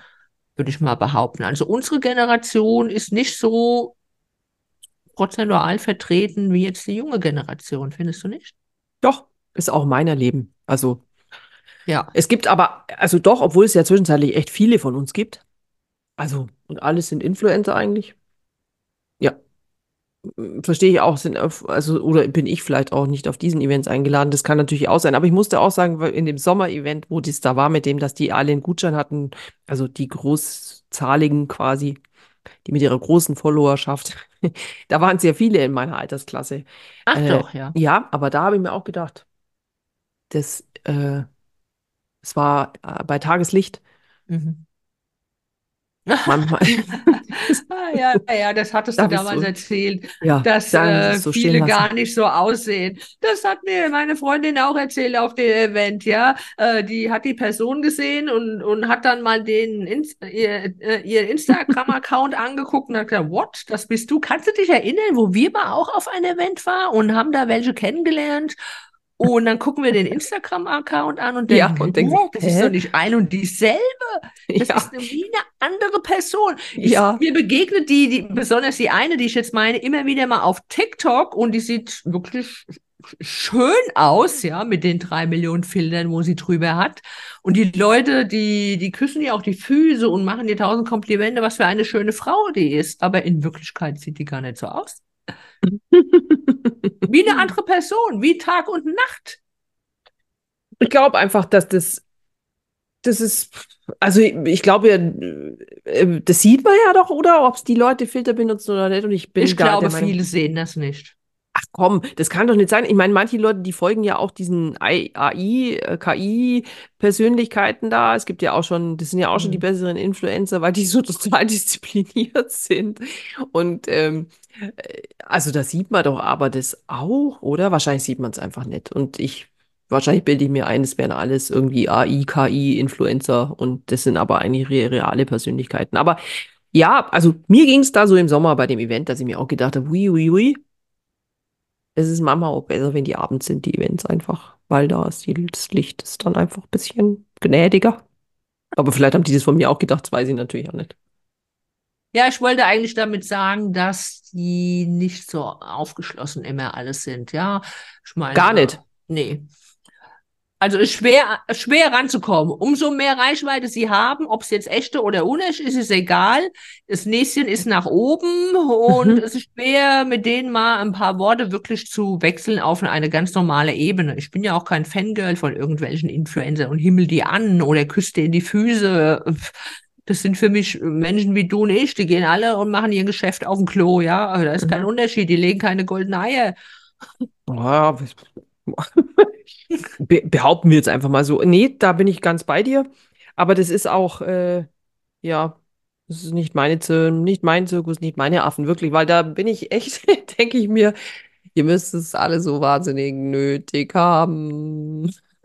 würde ich mal behaupten. Also unsere Generation ist nicht so prozentual vertreten wie jetzt die junge Generation, findest du nicht? doch, ist auch mein Erleben. Also, Ja. es gibt aber, also doch, obwohl es ja zwischenzeitlich echt viele von uns gibt. Also, und alles sind Influencer eigentlich. Verstehe ich auch, sind auf, also, oder bin ich vielleicht auch nicht auf diesen Events eingeladen. Das kann natürlich auch sein. Aber ich musste auch sagen, weil in dem Sommer-Event, wo das da war, mit dem, dass die alle einen Gutschein hatten, also die großzahligen quasi, die mit ihrer großen Followerschaft, da waren sehr viele in meiner Altersklasse. Ach Äh, doch, ja. ja, aber da habe ich mir auch gedacht, das, äh, es war äh, bei Tageslicht Mhm. Manchmal, Ah, ja, ja, das hattest du darf ich damals so, erzählt, ja, dass äh, so viele lassen. gar nicht so aussehen. Das hat mir meine Freundin auch erzählt auf dem Event, ja. Äh, die hat die Person gesehen und, und hat dann mal den Ins ihr, äh, ihr Instagram-Account angeguckt und hat gesagt, what, das bist du? Kannst du dich erinnern, wo wir mal auch auf ein Event waren und haben da welche kennengelernt? Und dann gucken wir den Instagram-Account an und Ja, denken, und denken, hä, das ist doch nicht ein und dieselbe. Das Ja, ist eine, wie eine andere Person. Ich, ja. mir begegnet die, die, besonders die eine, die ich jetzt meine, immer wieder mal auf TikTok und die sieht wirklich schön aus, ja, mit den drei Millionen Filtern, wo sie drüber hat. Und die Leute, die, die küssen ihr auch die Füße und machen ihr tausend Komplimente, was für eine schöne Frau die ist. Aber in Wirklichkeit sieht die gar nicht so aus. Wie eine andere Person, wie Tag und Nacht. Ich glaube einfach, dass das, das ist, also ich, ich glaube, ja, äh, das sieht man ja doch, oder? Ob es die Leute Filter benutzen oder nicht. Und ich bin Ich glaube, Meinung, viele sehen das nicht. Komm, das kann doch nicht sein. Ich meine, manche Leute, die folgen ja auch diesen AI, äh, KI-Persönlichkeiten da. Es gibt ja auch schon, das sind ja auch schon die Mhm. besseren Influencer, weil die so total diszipliniert sind. Und ähm, äh, also da sieht man doch aber das auch, oder? Wahrscheinlich sieht man es einfach nicht. Und ich, wahrscheinlich bilde ich mir ein, es wären alles irgendwie AI, KI, Influencer und das sind aber eigentlich re reale Persönlichkeiten. Aber ja, also mir ging es da so im Sommer bei dem Event, dass ich mir auch gedacht habe, ui, ui, ui, es ist manchmal auch besser, wenn die abends sind, die Events einfach, weil da ist die, das Licht ist dann einfach ein bisschen gnädiger. Aber vielleicht haben die das von mir auch gedacht, das weiß ich natürlich auch nicht. Ja, ich wollte eigentlich damit sagen, dass die nicht so aufgeschlossen immer alles sind. Ja, ich meine, Gar nicht. nee. Also ist schwer, schwer ranzukommen. Umso mehr Reichweite sie haben, ob es jetzt echte oder unecht ist, ist egal. Das Näschen ist nach oben und Mhm. es ist schwer, mit denen mal ein paar Worte wirklich zu wechseln auf eine ganz normale Ebene. Ich bin ja auch kein Fangirl von irgendwelchen Influencer und himmel die an oder küsst dir in die Füße. Das sind für mich Menschen wie du und ich, die gehen alle und machen ihr Geschäft auf dem Klo, ja. Also Da ist kein Mhm. Unterschied, die legen keine goldenen Eier. Ja, be behaupten wir jetzt einfach mal so. Nee, da bin ich ganz bei dir. Aber das ist auch, äh, ja, das ist nicht meine, Zir nicht mein Zirkus, nicht meine Affen, wirklich, weil da bin ich echt, denke ich mir, ihr müsst es alle so wahnsinnig nötig haben.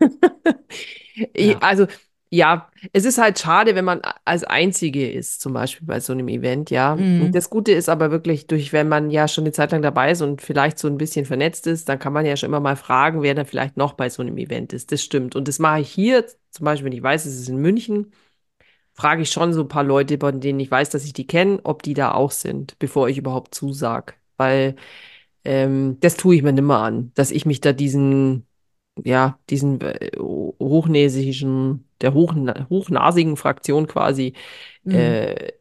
Ich- Ja. Also, ja, es ist halt schade, wenn man als Einzige ist, zum Beispiel bei so einem Event, ja. Und Mhm. das Gute ist aber wirklich, durch, wenn man ja schon eine Zeit lang dabei ist und vielleicht so ein bisschen vernetzt ist, dann kann man ja schon immer mal fragen, wer dann vielleicht noch bei so einem Event ist. Das stimmt. Und das mache ich hier, zum Beispiel, wenn ich weiß, es ist in München, frage ich schon so ein paar Leute, bei denen ich weiß, dass ich die kenne, ob die da auch sind, bevor ich überhaupt zusag. Weil ähm, das tue ich mir nimmer an, dass ich mich da diesen, ja, diesen äh, hochnäsischen, der hochna hochnasigen Fraktion quasi, Mhm. äh,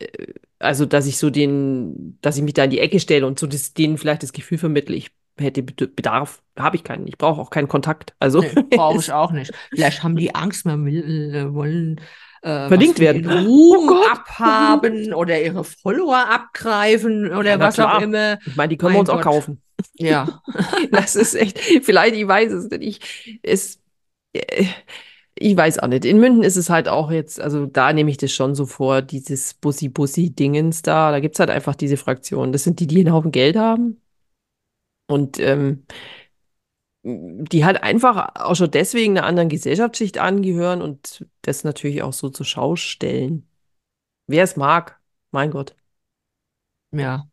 also dass ich so den, dass ich mich da in die Ecke stelle und so das, denen vielleicht das Gefühl vermittle, ich hätte Bed- Bedarf, habe ich keinen. Ich brauche auch keinen Kontakt. Also Nee, brauche ich auch nicht. Vielleicht haben die Angst, man will, äh, wollen äh, Verlinkt werden. den Ruhm Oh abhaben oder ihre Follower abgreifen oder Ja, was auch klar. immer. ich meine, die können wir Mein uns auch Gott. kaufen. Ja. Das ist echt, vielleicht, ich weiß es nicht. Ich, es, äh, ich weiß auch nicht. In München ist es halt auch jetzt, also da nehme ich das schon so vor, dieses Bussi-Bussi-Dingens da. Da gibt es halt einfach diese Fraktionen. Das sind die, die einen Haufen Geld haben. Und ähm, die halt einfach auch schon deswegen einer anderen Gesellschaftsschicht angehören und das natürlich auch so zur Schau stellen. Wer es mag, mein Gott. Ja.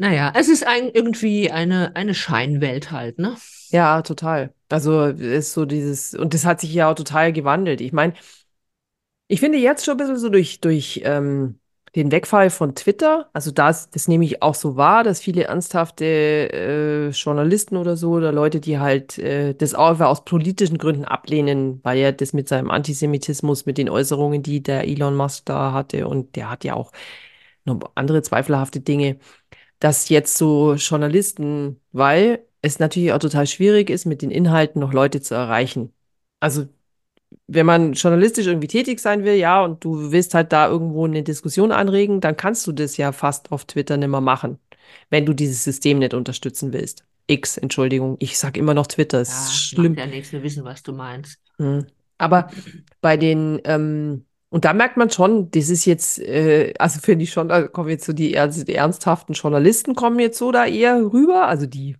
Naja, es ist ein, irgendwie eine, eine Scheinwelt halt, ne? Ja, total. Also ist so dieses, und das hat sich ja auch total gewandelt. Ich meine, ich finde jetzt schon ein bisschen so durch, durch ähm, den Wegfall von Twitter, also das, das nehme ich auch so wahr, dass viele ernsthafte äh, Journalisten oder so oder Leute, die halt äh, das auch aus politischen Gründen ablehnen, weil er das mit seinem Antisemitismus, mit den Äußerungen, die der Elon Musk da hatte, und der hat ja auch noch andere zweifelhafte Dinge, dass jetzt so Journalisten, weil es natürlich auch total schwierig ist, mit den Inhalten noch Leute zu erreichen. Also wenn man journalistisch irgendwie tätig sein will, ja, und du willst halt da irgendwo eine Diskussion anregen, dann kannst du das ja fast auf Twitter nicht mehr machen, wenn du dieses System nicht unterstützen willst. X, Entschuldigung, ich sag immer noch Twitter, ist Ja, schlimm. ja nichts, wir wissen, was du meinst. Mhm. Aber bei den, ähm, und da merkt man schon, das ist jetzt, äh, also finde ich schon, da kommen jetzt so die, also die ernsthaften Journalisten kommen jetzt so da eher rüber, also die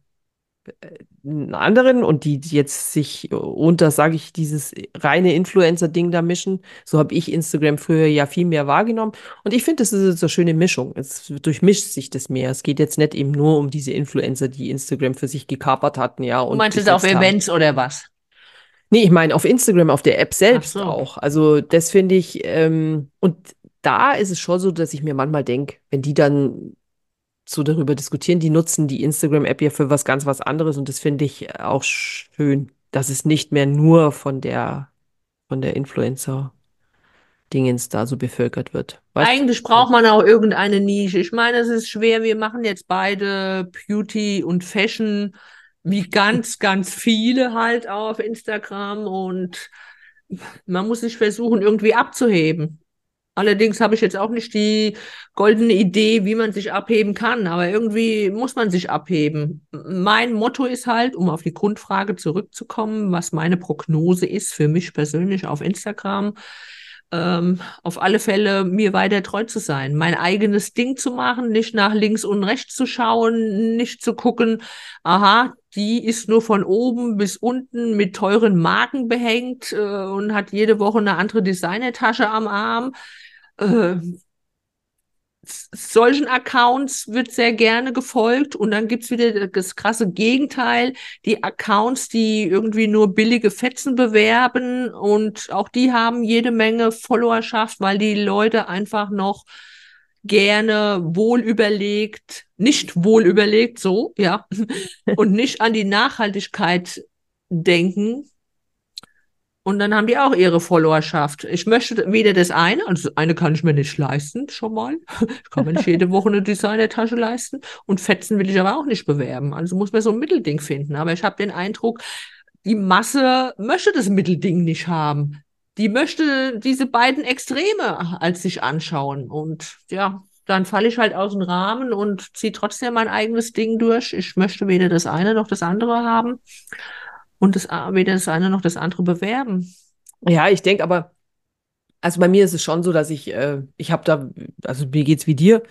äh, anderen und die, die jetzt sich unter, sage ich, dieses reine Influencer-Ding da mischen. So habe ich Instagram früher ja viel mehr wahrgenommen. Und ich finde, das ist so eine schöne Mischung. Es durchmischt sich das mehr. Es geht jetzt nicht eben nur um diese Influencer, die Instagram für sich gekapert hatten, ja. Du Und meinst jetzt auf gesetzt haben. Events oder was? Nee, ich meine auf Instagram, auf der App selbst so. auch. Also das finde ich, ähm, und da ist es schon so, dass ich mir manchmal denke, wenn die dann so darüber diskutieren, die nutzen die Instagram-App ja für was ganz was anderes und das finde ich auch schön, dass es nicht mehr nur von der, von der Influencer-Dingens da so bevölkert wird. Weißt du? Eigentlich braucht man auch irgendeine Nische. Ich meine, es ist schwer. Wir machen jetzt beide Beauty und Fashion, wie ganz, ganz viele halt auf Instagram und man muss sich versuchen, irgendwie abzuheben. Allerdings habe ich jetzt auch nicht die goldene Idee, wie man sich abheben kann, aber irgendwie muss man sich abheben. Mein Motto ist halt, um auf die Grundfrage zurückzukommen, was meine Prognose ist für mich persönlich auf Instagram, ähm, auf alle Fälle mir weiter treu zu sein, mein eigenes Ding zu machen, nicht nach links und rechts zu schauen, nicht zu gucken, aha, die ist nur von oben bis unten mit teuren Marken behängt äh, und hat jede Woche eine andere Designertasche am Arm. Äh, solchen Accounts wird sehr gerne gefolgt und dann gibt's wieder das krasse Gegenteil, die Accounts, die irgendwie nur billige Fetzen bewerben und auch die haben jede Menge Followerschaft, weil die Leute einfach noch gerne wohl überlegt, nicht wohl überlegt, so, ja, und nicht an die Nachhaltigkeit denken. Und dann haben die auch ihre Followerschaft. Ich möchte weder das eine, also das eine kann ich mir nicht leisten, schon mal. Ich kann mir nicht jede Woche eine Designertasche leisten. Und Fetzen will ich aber auch nicht bewerben. Also muss man so ein Mittelding finden. Aber ich habe den Eindruck, die Masse möchte das Mittelding nicht haben. Die möchte diese beiden Extreme als sich anschauen. Und ja, dann falle ich halt aus dem Rahmen und ziehe trotzdem mein eigenes Ding durch. Ich möchte weder das eine noch das andere haben und das, weder das eine noch das andere bewerben. Ja, ich denke aber, also bei mir ist es schon so, dass ich, äh, ich habe da, also mir geht's wie dir.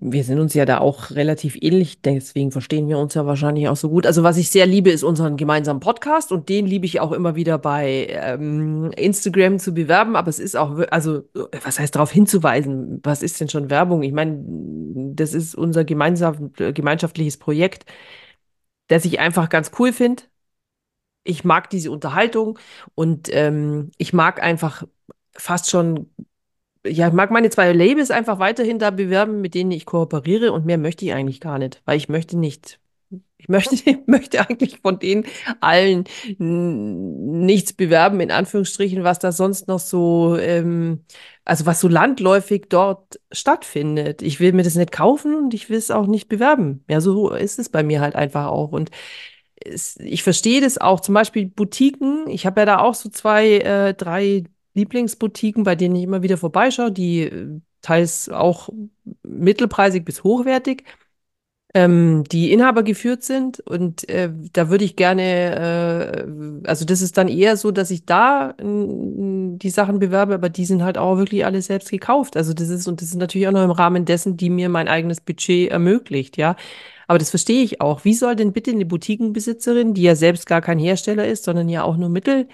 Wir sind uns ja da auch relativ ähnlich, deswegen verstehen wir uns ja wahrscheinlich auch so gut. Also was ich sehr liebe, ist unseren gemeinsamen Podcast und den liebe ich auch immer wieder bei ähm, Instagram zu bewerben. Aber es ist auch, also was heißt darauf hinzuweisen? Was ist denn schon Werbung? Ich meine, das ist unser gemeinsam, gemeinschaftliches Projekt, das ich einfach ganz cool finde. Ich mag diese Unterhaltung und ähm, ich mag einfach fast schon ja, ich mag meine zwei Labels einfach weiterhin da bewerben, mit denen ich kooperiere und mehr möchte ich eigentlich gar nicht, weil ich möchte nicht, ich möchte, möchte eigentlich von denen allen nichts bewerben, in Anführungsstrichen, was da sonst noch so, ähm, also was so landläufig dort stattfindet. Ich will mir das nicht kaufen und ich will es auch nicht bewerben. Ja, so ist es bei mir halt einfach auch. Und es, ich verstehe das auch, zum Beispiel Boutiquen. Ich habe ja da auch so zwei, äh, drei Lieblingsboutiquen, bei denen ich immer wieder vorbeischaue, die äh, teils auch mittelpreisig bis hochwertig, ähm, die Inhaber geführt sind. Und äh, da würde ich gerne, äh, also das ist dann eher so, dass ich da die Sachen bewerbe, aber die sind halt auch wirklich alle selbst gekauft. Also das ist, und das ist natürlich auch noch im Rahmen dessen, die mir mein eigenes Budget ermöglicht, ja. Aber das verstehe ich auch. Wie soll denn bitte eine Boutiquenbesitzerin, die ja selbst gar kein Hersteller ist, sondern ja auch nur Mittel,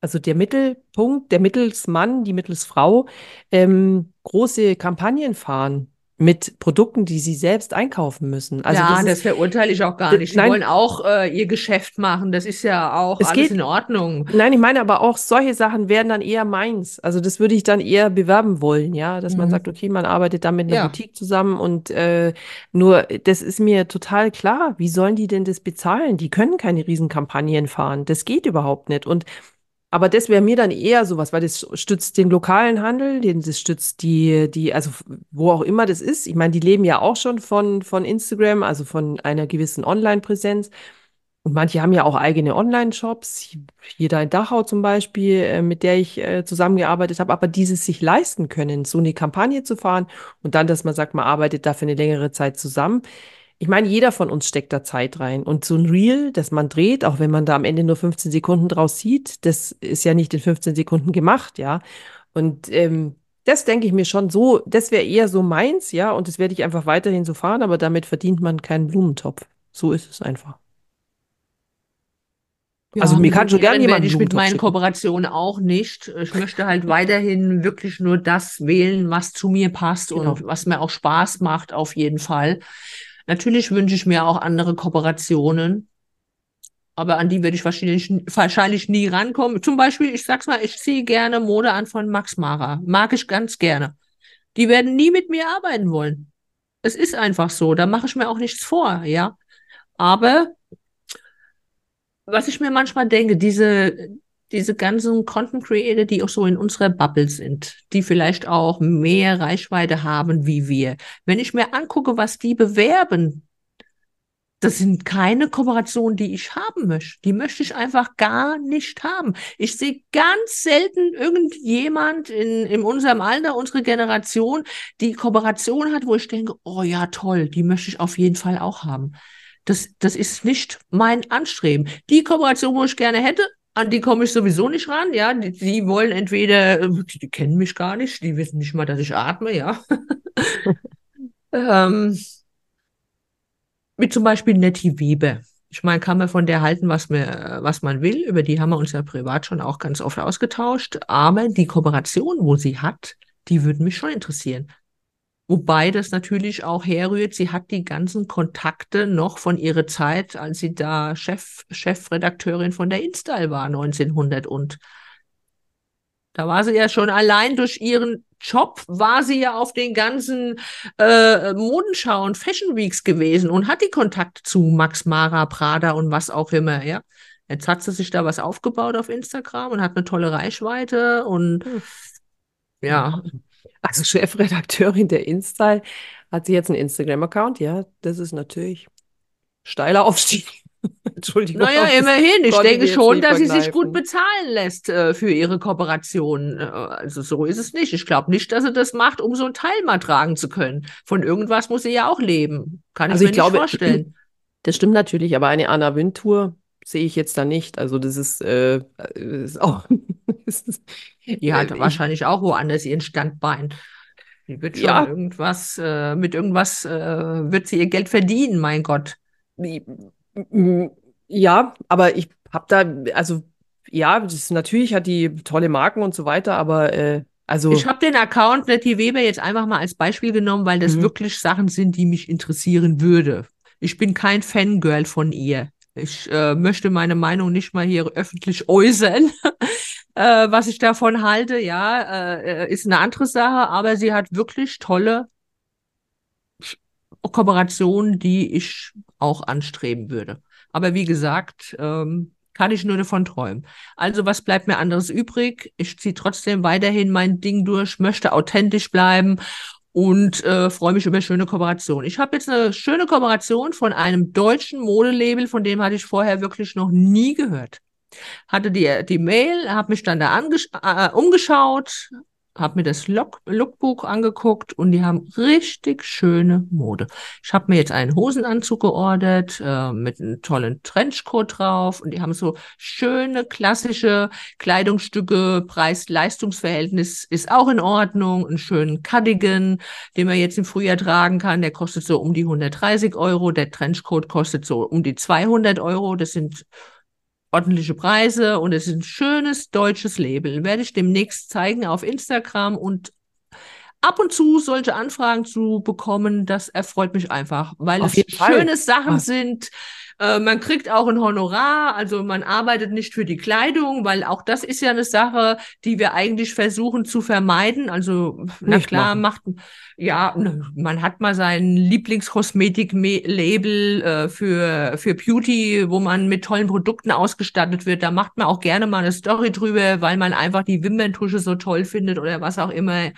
also der Mittelpunkt, der Mittelsmann, die Mittelsfrau, ähm, große Kampagnen fahren mit Produkten, die sie selbst einkaufen müssen. Also ja, das das, verurteile ich auch gar d- nicht. Die nein. wollen auch äh, ihr Geschäft machen. Das ist ja auch Es alles geht- in Ordnung. Nein, ich meine aber auch solche Sachen wären dann eher meins. Also das würde ich dann eher bewerben wollen, ja, dass man Mhm. sagt, okay, man arbeitet da mit einer Ja. Boutique zusammen und äh, nur, das ist mir total klar. Wie sollen die denn das bezahlen? Die können keine Riesenkampagnen fahren. Das geht überhaupt nicht. Und aber das wäre mir dann eher sowas, weil das stützt den lokalen Handel, das stützt die, die, also wo auch immer das ist. Ich meine, die leben ja auch schon von, von Instagram, also von einer gewissen Online-Präsenz. Und manche haben ja auch eigene Online-Shops, hier da in Dachau zum Beispiel, äh, mit der ich äh, zusammengearbeitet habe, aber dieses sich leisten können, so eine Kampagne zu fahren und dann, dass man sagt, man arbeitet da für eine längere Zeit zusammen. Ich meine, jeder von uns steckt da Zeit rein. Und so ein Reel, das man dreht, auch wenn man da am Ende nur 15 Sekunden draus sieht, das ist ja nicht in 15 Sekunden gemacht, ja. Und ähm, das denke ich mir schon so, das wäre eher so meins, ja, und das werde ich einfach weiterhin so fahren, aber damit verdient man keinen Blumentopf. So ist es einfach. Ja, also mir kann schon gerne jemand ich mit meinen Kooperationen auch nicht. Ich möchte halt weiterhin wirklich nur das wählen, was zu mir passt genau. und was mir auch Spaß macht, auf jeden Fall. Natürlich wünsche ich mir auch andere Kooperationen, aber an die werde ich wahrscheinlich, wahrscheinlich nie rankommen. Zum Beispiel, ich sag's mal, ich ziehe gerne Mode an von Max Mara. Mag ich ganz gerne. Die werden nie mit mir arbeiten wollen. Es ist einfach so. Da mache ich mir auch nichts vor, ja. Aber was ich mir manchmal denke, diese, diese ganzen Content Creator, die auch so in unserer Bubble sind, die vielleicht auch mehr Reichweite haben wie wir. Wenn ich mir angucke, was die bewerben, das sind keine Kooperationen, die ich haben möchte. Die möchte ich einfach gar nicht haben. Ich sehe ganz selten irgendjemand in, in unserem Alter, unsere Generation, die Kooperation hat, wo ich denke, oh ja, toll, die möchte ich auf jeden Fall auch haben. Das, das ist nicht mein Anstreben. Die Kooperation, wo ich gerne hätte, an die komme ich sowieso nicht ran, ja. Die, die wollen entweder, die, die, kennen mich gar nicht, die wissen nicht mal, dass ich atme, ja. ähm, mit zum Beispiel Nettie Weber. Ich meine, kann man von der halten, was, mir, was man will. Über die haben wir uns ja privat schon auch ganz oft ausgetauscht. Aber die Kooperation, wo sie hat, die würden mich schon interessieren. Wobei das natürlich auch herrührt, sie hat die ganzen Kontakte noch von ihrer Zeit, als sie da Chef, Chefredakteurin von der Install war, 1900 und. Da war sie ja schon allein durch ihren Job, war sie ja auf den ganzen äh, Modenschau und Fashion Weeks gewesen und hat die Kontakte zu Max Mara, Prada und was auch immer, ja. Jetzt hat sie sich da was aufgebaut auf Instagram und hat eine tolle Reichweite und hm. ja, also Chefredakteurin der InStyle hat sie jetzt einen Instagram-Account? Ja, das ist natürlich steiler Aufstieg. Entschuldigung. Naja, immerhin. Ich denke schon, dass sie sich gut bezahlen lässt äh, für ihre Kooperation. Äh, also so ist es nicht. Ich glaube nicht, dass sie das macht, um so ein Teil mal tragen zu können. Von irgendwas muss sie ja auch leben. Kann also ich mir ich nicht glaube, vorstellen. Das stimmt natürlich, aber eine Anna Wintour sehe ich jetzt da nicht. Also das ist, äh, ist auch. Die hat äh, wahrscheinlich auch woanders ihren Standbein. Die wird schon ja. irgendwas, äh, mit irgendwas äh, wird sie ihr Geld verdienen, mein Gott. Ja, aber ich habe da, also ja, das, natürlich hat die tolle Marken und so weiter, aber äh, also. Ich habe den Account Nettie Weber jetzt einfach mal als Beispiel genommen, weil das mhm. wirklich Sachen sind, die mich interessieren würde. Ich bin kein Fangirl von ihr. Ich äh, möchte meine Meinung nicht mal hier öffentlich äußern. äh, was ich davon halte, ja, äh, ist eine andere Sache, aber sie hat wirklich tolle Kooperationen, die ich auch anstreben würde. Aber wie gesagt, ähm, kann ich nur davon träumen. Also was bleibt mir anderes übrig? Ich ziehe trotzdem weiterhin mein Ding durch, möchte authentisch bleiben und äh, freue mich über schöne Kooperation. Ich habe jetzt eine schöne Kooperation von einem deutschen Modelabel, von dem hatte ich vorher wirklich noch nie gehört. Hatte die, die Mail, habe mich dann da äh, umgeschaut, habe mir das Look Lookbook angeguckt und die haben richtig schöne Mode. Ich habe mir jetzt einen Hosenanzug geordert äh, mit einem tollen Trenchcoat drauf und die haben so schöne klassische Kleidungsstücke. Preis-Leistungsverhältnis ist auch in Ordnung. Einen schönen Cardigan, den man jetzt im Frühjahr tragen kann, der kostet so um die 130 Euro. Der Trenchcoat kostet so um die 200 Euro. Das sind ordentliche Preise und es ist ein schönes deutsches Label. Werde ich demnächst zeigen auf Instagram und ab und zu solche Anfragen zu bekommen, das erfreut mich einfach, weil auf es schöne Sachen sind, äh, man kriegt auch ein Honorar, also man arbeitet nicht für die Kleidung, weil auch das ist ja eine Sache, die wir eigentlich versuchen zu vermeiden. Also, na nicht klar, machen. macht, ja, man hat mal sein Lieblingskosmetik-Label äh, für, für Beauty, wo man mit tollen Produkten ausgestattet wird. Da macht man auch gerne mal eine Story drüber, weil man einfach die Wimperntusche so toll findet oder was auch immer.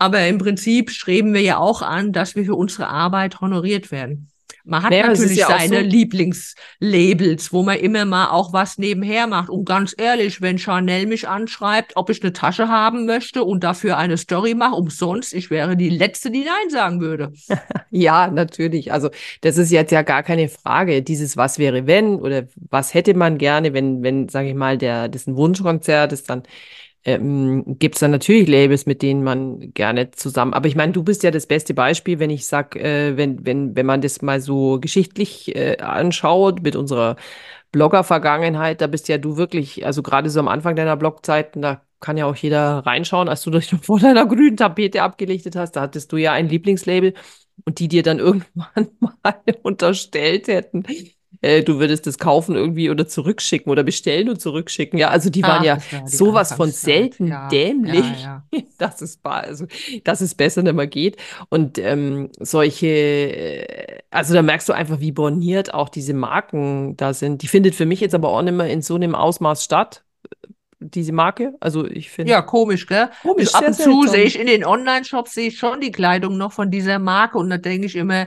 Aber im Prinzip streben wir ja auch an, dass wir für unsere Arbeit honoriert werden. Man hat Naja, natürlich ja seine so- Lieblingslabels, wo man immer mal auch was nebenher macht. Und ganz ehrlich, wenn Chanel mich anschreibt, ob ich eine Tasche haben möchte und dafür eine Story mache, umsonst, ich wäre die Letzte, die Nein sagen würde. Ja, natürlich. Also das ist jetzt ja gar keine Frage. Dieses Was wäre wenn oder was hätte man gerne, wenn, wenn, sage ich mal, der, das ein Wunschkonzert ist, dann ähm, gibt es dann natürlich Labels, mit denen man gerne zusammen. Aber ich meine, du bist ja das beste Beispiel, wenn ich sag, äh, wenn, wenn, wenn man das mal so geschichtlich äh, anschaut mit unserer Blogger-Vergangenheit, da bist ja du wirklich, also gerade so am Anfang deiner Blogzeiten, da kann ja auch jeder reinschauen, als du dich vor deiner grünen Tapete abgelichtet hast, da hattest du ja ein Lieblingslabel und die dir dann irgendwann mal unterstellt hätten, äh, du würdest das kaufen irgendwie oder zurückschicken oder bestellen und zurückschicken. Ja, also die waren Ach, ja das war die sowas von selten Ja, dämlich, ja, dass es ba- also, dass es besser nicht mehr geht. Und ähm, solche, äh, also da merkst du einfach, wie borniert auch diese Marken da sind. Die findet für mich jetzt aber auch nicht mehr in so einem Ausmaß statt, diese Marke. Also ich finde. Ja, komisch, gell? Komisch, ich ab und zu sehe ich in den Online-Shops sehe ich schon die Kleidung noch von dieser Marke und da denke ich immer,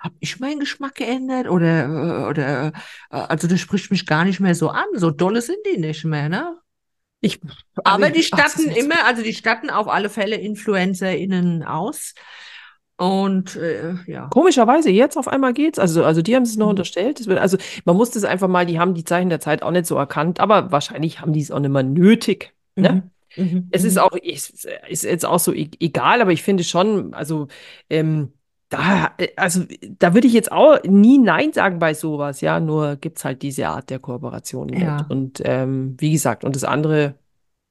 habe ich meinen Geschmack geändert oder äh, oder äh, also das spricht mich gar nicht mehr so an. So dolle sind die nicht mehr, ne? Ich, Aber also die ich- ach, ist statten jetzt- immer, also die statten auf alle Fälle InfluencerInnen aus. Und äh, ja. Komischerweise, jetzt auf einmal geht's. Also, also die haben es noch Mhm. unterstellt. Wird, also man muss das einfach mal, die haben die Zeichen der Zeit auch nicht so erkannt, aber wahrscheinlich haben die es auch nicht mehr nötig. Ne? Mhm. Mhm. Es ist Mhm. auch, ist, ist jetzt auch so e- egal, aber ich finde schon, also ähm, da, äh, also da würde ich jetzt auch nie Nein sagen bei sowas, ja, nur gibt's halt diese Art der Kooperation. Ja. Und ähm, wie gesagt, und das andere,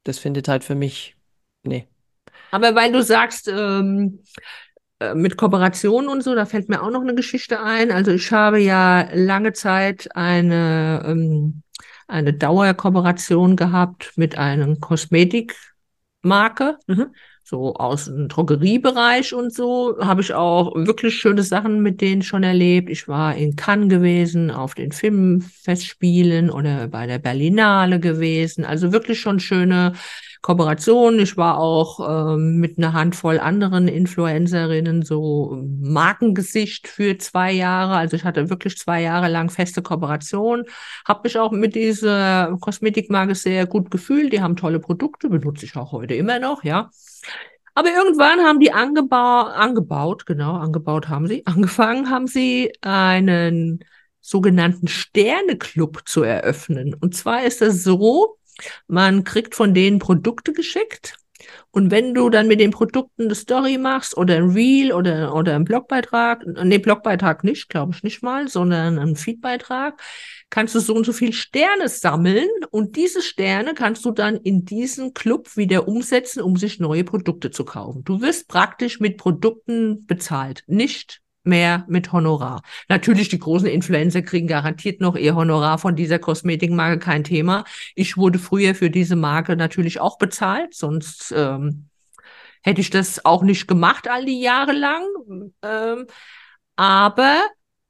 das findet halt für mich, nee. Aber weil du sagst, ähm, äh, mit Kooperation und so, da fällt mir auch noch eine Geschichte ein. Also ich habe ja lange Zeit eine, ähm, eine Dauerkooperation gehabt mit einem Kosmetikmarke, Mhm. So aus dem Drogeriebereich und so. Habe ich auch wirklich schöne Sachen mit denen schon erlebt. Ich war in Cannes gewesen, auf den Filmfestspielen oder bei der Berlinale gewesen. Also wirklich schon schöne Kooperation. Ich war auch ähm, mit einer Handvoll anderen Influencerinnen so Markengesicht für zwei Jahre. Also ich hatte wirklich zwei Jahre lang feste Kooperation. Habe mich auch mit dieser Kosmetikmarke sehr gut gefühlt. Die haben tolle Produkte, benutze ich auch heute immer noch, ja. Aber irgendwann haben die angebau angebaut, genau, angebaut haben sie, angefangen haben sie einen sogenannten Sterneclub zu eröffnen. Und zwar ist das so, man kriegt von denen Produkte geschickt. Und wenn du dann mit den Produkten eine Story machst oder ein Reel oder, oder einen Blogbeitrag, nee, Blogbeitrag nicht, glaube ich nicht mal, sondern einen Feedbeitrag, kannst du so und so viel Sterne sammeln und diese Sterne kannst du dann in diesen Club wieder umsetzen, um sich neue Produkte zu kaufen. Du wirst praktisch mit Produkten bezahlt, nicht mehr mit Honorar. Natürlich, die großen Influencer kriegen garantiert noch ihr Honorar von dieser Kosmetikmarke, kein Thema. Ich wurde früher für diese Marke natürlich auch bezahlt, sonst ähm, hätte ich das auch nicht gemacht all die Jahre lang. Ähm, aber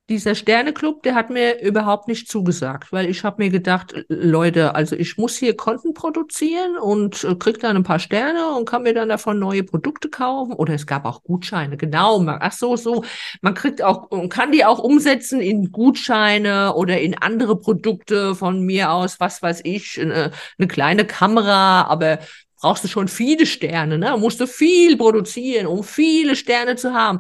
dieser Sterneclub, der hat mir überhaupt nicht zugesagt, weil ich habe mir gedacht, Leute, also ich muss hier Konten produzieren und äh, krieg dann ein paar Sterne und kann mir dann davon neue Produkte kaufen. Oder es gab auch Gutscheine, genau. man- Ach so, so. Man kriegt auch und kann die auch umsetzen in Gutscheine oder in andere Produkte von mir aus, was weiß ich, eine, eine kleine Kamera, aber brauchst du schon viele Sterne, ne? Musst du viel produzieren, um viele Sterne zu haben.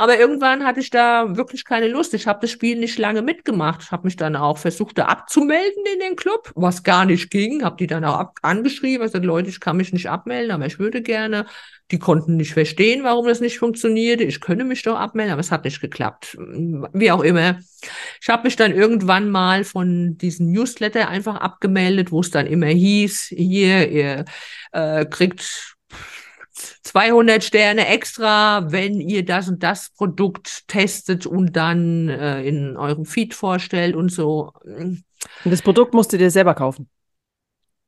Aber irgendwann hatte ich da wirklich keine Lust. Ich habe das Spiel nicht lange mitgemacht. Ich habe mich dann auch versucht, da abzumelden in den Club, was gar nicht ging. Habe die dann auch angeschrieben, gesagt, Leute, ich kann mich nicht abmelden, aber ich würde gerne. Die konnten nicht verstehen, warum das nicht funktionierte. Ich könne mich doch abmelden, aber es hat nicht geklappt. Wie auch immer. Ich habe mich dann irgendwann mal von diesem Newsletter einfach abgemeldet, wo es dann immer hieß, hier, ihr äh, kriegt 200 Sterne extra, wenn ihr das und das Produkt testet und dann äh, in eurem Feed vorstellt und so. Und das Produkt musst du dir selber kaufen.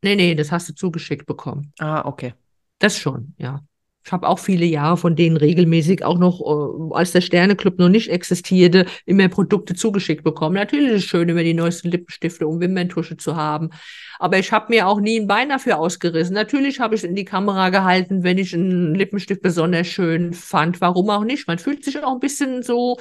Nee, nee, das hast du zugeschickt bekommen. Ah, okay. Das schon, ja. Ich habe auch viele Jahre von denen regelmäßig auch noch, äh, als der Sterneclub noch nicht existierte, immer Produkte zugeschickt bekommen. Natürlich ist es schön, immer die neuesten Lippenstifte und Wimperntusche zu haben. Aber ich habe mir auch nie ein Bein dafür ausgerissen. Natürlich habe ich es in die Kamera gehalten, wenn ich einen Lippenstift besonders schön fand. Warum auch nicht? Man fühlt sich auch ein bisschen so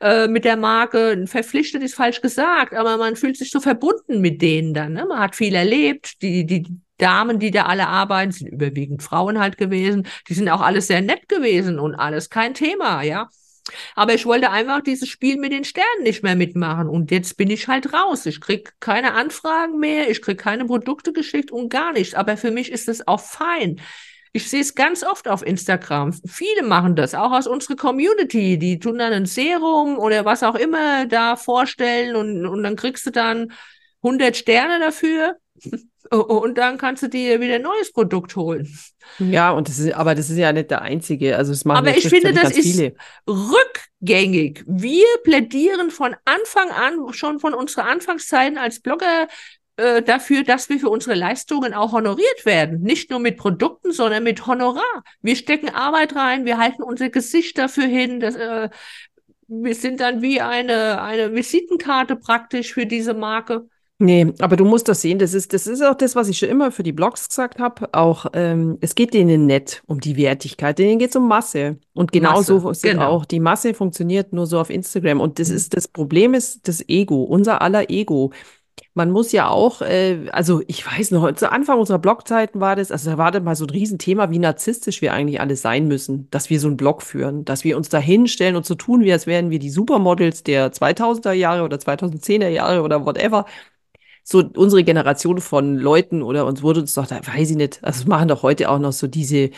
äh, mit der Marke. Verpflichtet ist falsch gesagt, aber man fühlt sich so verbunden mit denen dann. Ne? Man hat viel erlebt. Die, die Damen, die da alle arbeiten, sind überwiegend Frauen halt gewesen. Die sind auch alles sehr nett gewesen und alles kein Thema, ja. Aber ich wollte einfach dieses Spiel mit den Sternen nicht mehr mitmachen. Und jetzt bin ich halt raus. Ich krieg keine Anfragen mehr, ich krieg keine Produkte geschickt und gar nichts. Aber für mich ist das auch fein. Ich sehe es ganz oft auf Instagram. Viele machen das, auch aus unserer Community. Die tun dann ein Serum oder was auch immer da vorstellen und, und dann kriegst du dann 100 Sterne dafür. Und dann kannst du dir wieder ein neues Produkt holen. Ja, und das ist, aber das ist ja nicht der einzige. Also das machen aber ich finde, das ist viele. rückgängig. Wir plädieren von Anfang an, schon von unserer Anfangszeiten als Blogger äh, dafür, dass wir für unsere Leistungen auch honoriert werden. Nicht nur mit Produkten, sondern mit Honorar. Wir stecken Arbeit rein, wir halten unser Gesicht dafür hin. Das, äh, wir sind dann wie eine, eine Visitenkarte praktisch für diese Marke. Nee, aber du musst das sehen, das ist, das ist auch das, was ich schon immer für die Blogs gesagt habe. Auch ähm, es geht denen nicht um die Wertigkeit, denen geht es um Masse. Und genauso Masse, genau. auch die Masse funktioniert nur so auf Instagram. Und das mhm. ist das Problem ist das Ego, unser aller Ego. Man muss ja auch, äh, also ich weiß noch, zu Anfang unserer Blogzeiten war das, also da war das mal so ein Riesenthema, wie narzisstisch wir eigentlich alle sein müssen, dass wir so einen Blog führen, dass wir uns da hinstellen und so tun, wie als wären wir die Supermodels der 2000er Jahre oder 2010er Jahre oder whatever so unsere Generation von Leuten oder uns wurde uns doch, da weiß ich nicht, also machen doch heute auch noch so diese,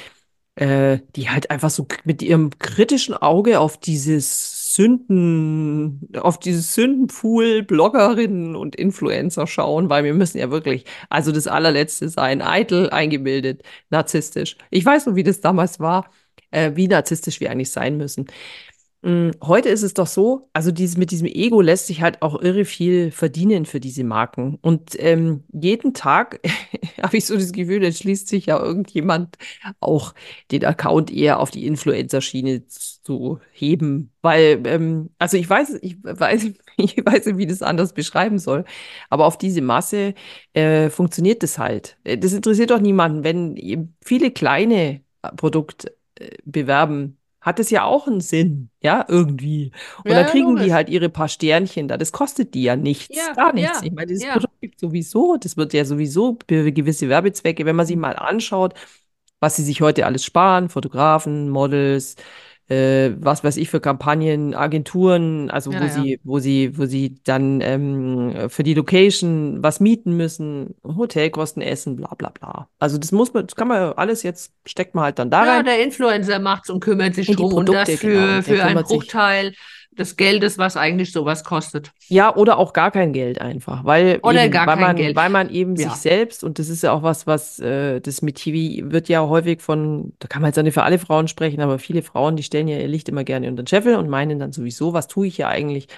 äh, die halt einfach so mit ihrem kritischen Auge auf dieses Sünden, auf dieses Sündenpool Bloggerinnen und Influencer schauen, weil wir müssen ja wirklich, also das allerletzte sein, eitel, eingebildet, narzisstisch. Ich weiß noch, wie das damals war, äh, wie narzisstisch wir eigentlich sein müssen. Mm, heute ist es doch so, also dieses, mit diesem Ego lässt sich halt auch irre viel verdienen für diese Marken. Und ähm, jeden Tag habe ich so das Gefühl, jetzt schließt sich ja irgendjemand auch den Account eher auf die Influencer-Schiene zu heben. Weil, ähm, also ich weiß, ich weiß, ich weiß nicht, wie das anders beschreiben soll, aber auf diese Masse äh, funktioniert das halt. Äh, das interessiert doch niemanden, wenn viele kleine Produkte äh, bewerben hat es ja auch einen Sinn, ja, irgendwie. Und ja, dann kriegen ja, die halt ihre paar Sternchen da. Das kostet die ja nichts, ja, gar nichts. ich meine, dieses Produkt gibt sowieso, das wird ja sowieso für gewisse Werbezwecke, wenn man sich mal anschaut, was sie sich heute alles sparen, Fotografen, Models, äh, was weiß ich für Kampagnen, Agenturen, also ja, wo ja. sie, wo sie, wo sie dann ähm, für die Location was mieten müssen, Hotelkosten, Essen, bla bla bla. Also das muss man, das kann man alles jetzt, steckt man halt dann da rein. Ja, der Influencer macht's und kümmert sich drum und das für, genau, für einen Bruchteil. Sich des Geldes, was eigentlich sowas kostet. Ja, oder auch gar kein Geld einfach, weil oder eben, gar weil kein man, Geld. weil man eben ja. sich selbst und das ist ja auch was, was äh, das mit TV wird ja häufig von, da kann man jetzt nicht für alle Frauen sprechen, aber viele Frauen, die stellen ja ihr Licht immer gerne unter den Scheffel und meinen dann sowieso, was tue ich ja eigentlich?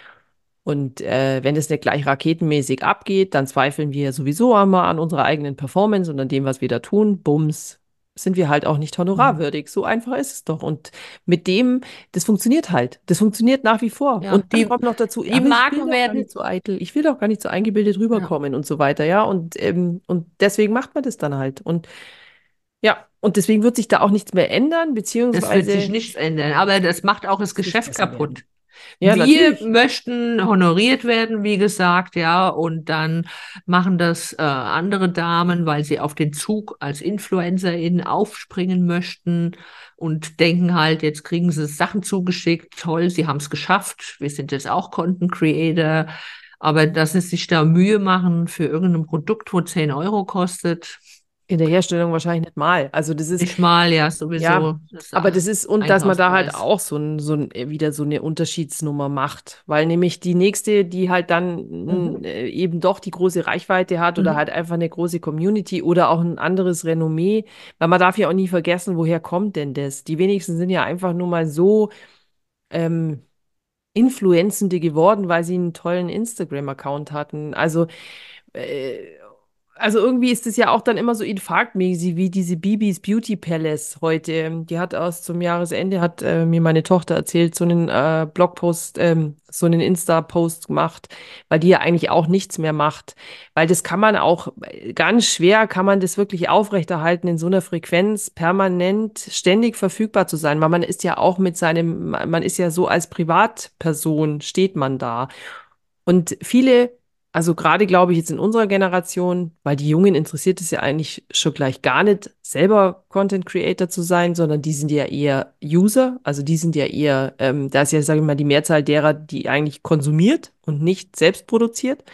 Und äh, wenn es nicht gleich raketenmäßig abgeht, dann zweifeln wir sowieso einmal an unserer eigenen Performance und an dem, was wir da tun. Bums, sind wir halt auch nicht honorarwürdig. So einfach ist es doch. Und mit dem, das funktioniert halt. Das funktioniert nach wie vor. Ja, und die kommt noch dazu, die Marken werden nicht so eitel. Ich will doch gar nicht so eingebildet rüberkommen ja. und so weiter, ja. Und, ähm, und deswegen macht man das dann halt. Und ja, und deswegen wird sich da auch nichts mehr ändern, beziehungsweise. Das wird sich nichts ändern, aber das macht auch das Geschäft kaputt. Werden. Ja, wir natürlich. möchten honoriert werden, wie gesagt, ja, und dann machen das äh, andere Damen, weil sie auf den Zug als InfluencerInnen aufspringen möchten und denken halt, jetzt kriegen sie Sachen zugeschickt, toll, sie haben es geschafft, wir sind jetzt auch Content Creator, aber dass sie sich da Mühe machen für irgendein Produkt, wo 10 Euro kostet, in der Herstellung wahrscheinlich nicht mal. Also das ist nicht mal, ja, sowieso. Ja, das aber das ist und dass man da halt auch so ein, so ein äh, wieder so eine Unterschiedsnummer macht, weil nämlich die nächste, die halt dann mhm. äh, eben doch die große Reichweite hat mhm. oder halt einfach eine große Community oder auch ein anderes Renommee, weil man darf ja auch nie vergessen, woher kommt denn das? Die wenigsten sind ja einfach nur mal so ähm, Influenzende geworden, weil sie einen tollen Instagram-Account hatten. Also äh, also irgendwie ist es ja auch dann immer so infarktmäßig wie diese Bibis Beauty Palace heute. Die hat aus zum Jahresende, hat äh, mir meine Tochter erzählt, so einen äh, Blogpost, ähm, so einen Insta-Post gemacht, weil die ja eigentlich auch nichts mehr macht. Weil das kann man auch äh, ganz schwer, kann man das wirklich aufrechterhalten, in so einer Frequenz permanent ständig verfügbar zu sein, weil man ist ja auch mit seinem, man ist ja so als Privatperson, steht man da. Und viele also gerade glaube ich jetzt in unserer Generation, weil die Jungen interessiert es ja eigentlich schon gleich gar nicht, selber Content Creator zu sein, sondern die sind ja eher User, also die sind ja eher, ähm, da ist ja, sage ich mal, die Mehrzahl derer, die eigentlich konsumiert und nicht selbst produziert.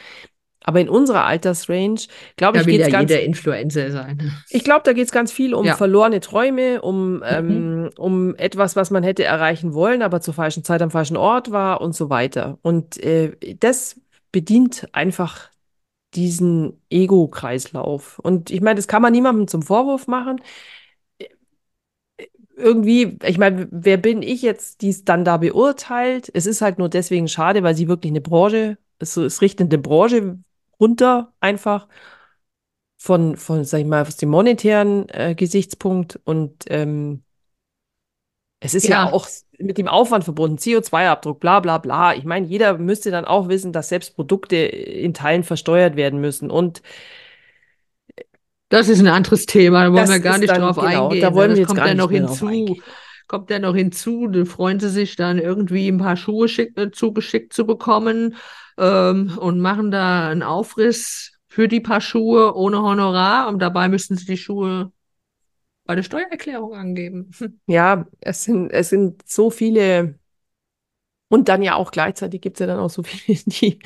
Aber in unserer Altersrange, glaube ich, geht es ja ganz jeder Influencer sein. ich glaube, da geht es ganz viel um Ja. verlorene Träume, um, Mhm. ähm, um etwas, was man hätte erreichen wollen, aber zur falschen Zeit am falschen Ort war und so weiter. Und äh, das bedient einfach diesen Ego-Kreislauf. Und ich meine, das kann man niemandem zum Vorwurf machen. Irgendwie, ich meine, wer bin ich jetzt, die es dann da beurteilt? Es ist halt nur deswegen schade, weil sie wirklich eine Branche, es, es richtet eine Branche runter, einfach von, von, sag ich mal, aus dem monetären äh, Gesichtspunkt und ähm, es ist ja. Ja. auch mit dem Aufwand verbunden, CO2-Abdruck, bla bla bla. Ich meine, jeder müsste dann auch wissen, dass selbst Produkte in Teilen versteuert werden müssen. Und Das ist ein anderes Thema, da wollen wir gar nicht dann- drauf genau, eingehen. da wollen ne? wir Das jetzt kommt gar nicht noch hinzu. Kommt ja noch hinzu, dann freuen sie sich dann irgendwie ein paar Schuhe schick, äh, zugeschickt zu bekommen ähm, und machen da einen Aufriss für die paar Schuhe ohne Honorar und dabei müssen sie die Schuhe bei Steuererklärung angeben. ja, es sind, es sind so viele. Und dann ja auch gleichzeitig gibt es ja dann auch so viele, die.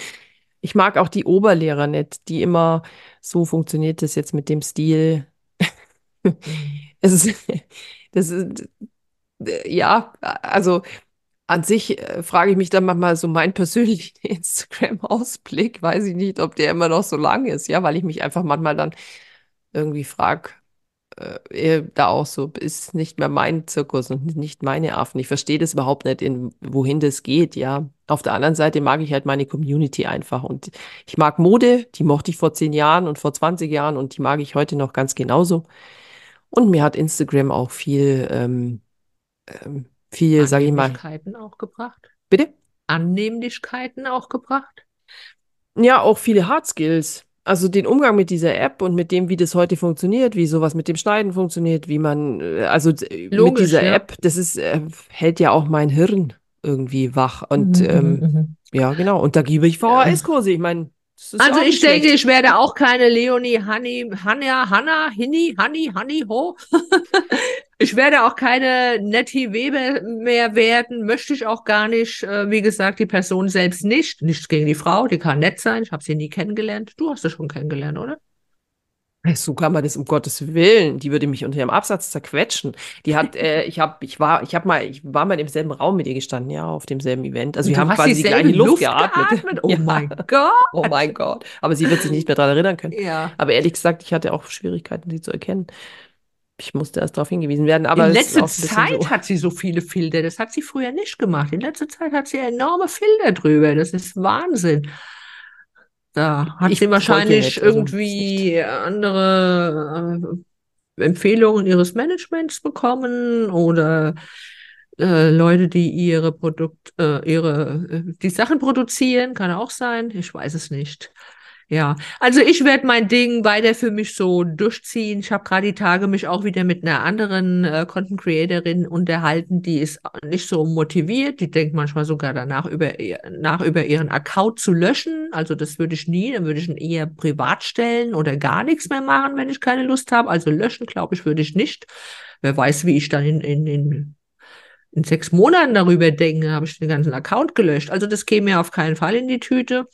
Ich mag auch die Oberlehrer nicht, die immer so funktioniert das jetzt mit dem Stil. Es ist, das ist, äh, ja, also an sich äh, frage ich mich dann manchmal so meinen persönlichen Instagram-Ausblick, weiß ich nicht, ob der immer noch so lang ist, ja, weil ich mich einfach manchmal dann irgendwie frage, äh, eh, da auch so, ist nicht mehr mein Zirkus und nicht meine Affen. Ich verstehe das überhaupt nicht, in, wohin das geht, ja. Auf der anderen Seite mag ich halt meine Community einfach und ich mag Mode, die mochte ich vor zehn Jahren und vor 20 Jahren und die mag ich heute noch ganz genauso. Und mir hat Instagram auch viel, ähm, ähm, viel, sage ich mal, Annehmlichkeiten auch gebracht. bitte? Annehmlichkeiten auch gebracht. Ja, auch viele Hard Skills. Also den Umgang mit dieser App und mit dem, wie das heute funktioniert, wie sowas mit dem Schneiden funktioniert, wie man, äh, also äh, mit Logisch, dieser ja. App, das ist, äh, hält ja auch mein Hirn irgendwie wach. Und Mhm, ähm, mhm, mhm. ja, genau. Und da gebe ich VHS-Kurse. Ich meine, Also ich denke, schlecht. ich werde auch keine Leonie, Hanni, Hanja, Hanna, Hinni, Hanni, Hanni, Ho. Ich werde auch keine Nettie Weber mehr werden, möchte ich auch gar nicht. Äh, Wie gesagt, die Person selbst nicht. Nichts gegen die Frau, die kann nett sein. Ich habe sie nie kennengelernt. Du hast sie schon kennengelernt, oder? So kann man das um Gottes Willen. Die würde mich unter ihrem Absatz zerquetschen. Die hat, äh, ich habe, ich war, ich habe mal, ich war mal im selben Raum mit ihr gestanden, ja, auf demselben Event. Also wir haben quasi die gleiche Luft, Luft geatmet. geatmet? Oh Ja. mein Gott. Oh mein Gott. Aber sie wird sich nicht mehr daran erinnern können. Ja. Aber ehrlich gesagt, ich hatte auch Schwierigkeiten, sie zu erkennen. Ich musste erst darauf hingewiesen werden. Aber In letzter Zeit so. hat sie so viele Filter. Das hat sie früher nicht gemacht. In letzter Zeit hat sie enorme Filter drüber. Das ist Wahnsinn. Da hat Ich sie wahrscheinlich nicht, also irgendwie andere äh, Empfehlungen ihres Managements bekommen oder äh, Leute, die ihre Produkt, äh, ihre, äh, die Sachen produzieren, kann auch sein. Ich weiß es nicht. Ja, also ich werde mein Ding weiter für mich so durchziehen. Ich habe gerade die Tage mich auch wieder mit einer anderen äh, Content Creatorin unterhalten, die ist nicht so motiviert. Die denkt manchmal sogar danach über, nach über ihren Account zu löschen. Also das würde ich nie, dann würde ich ihn eher privat stellen oder gar nichts mehr machen, wenn ich keine Lust habe. Also löschen, glaube ich, würde ich nicht. Wer weiß, wie ich dann in, in, in, in sechs Monaten darüber denke, habe ich den ganzen Account gelöscht. Also das käme mir auf keinen Fall in die Tüte.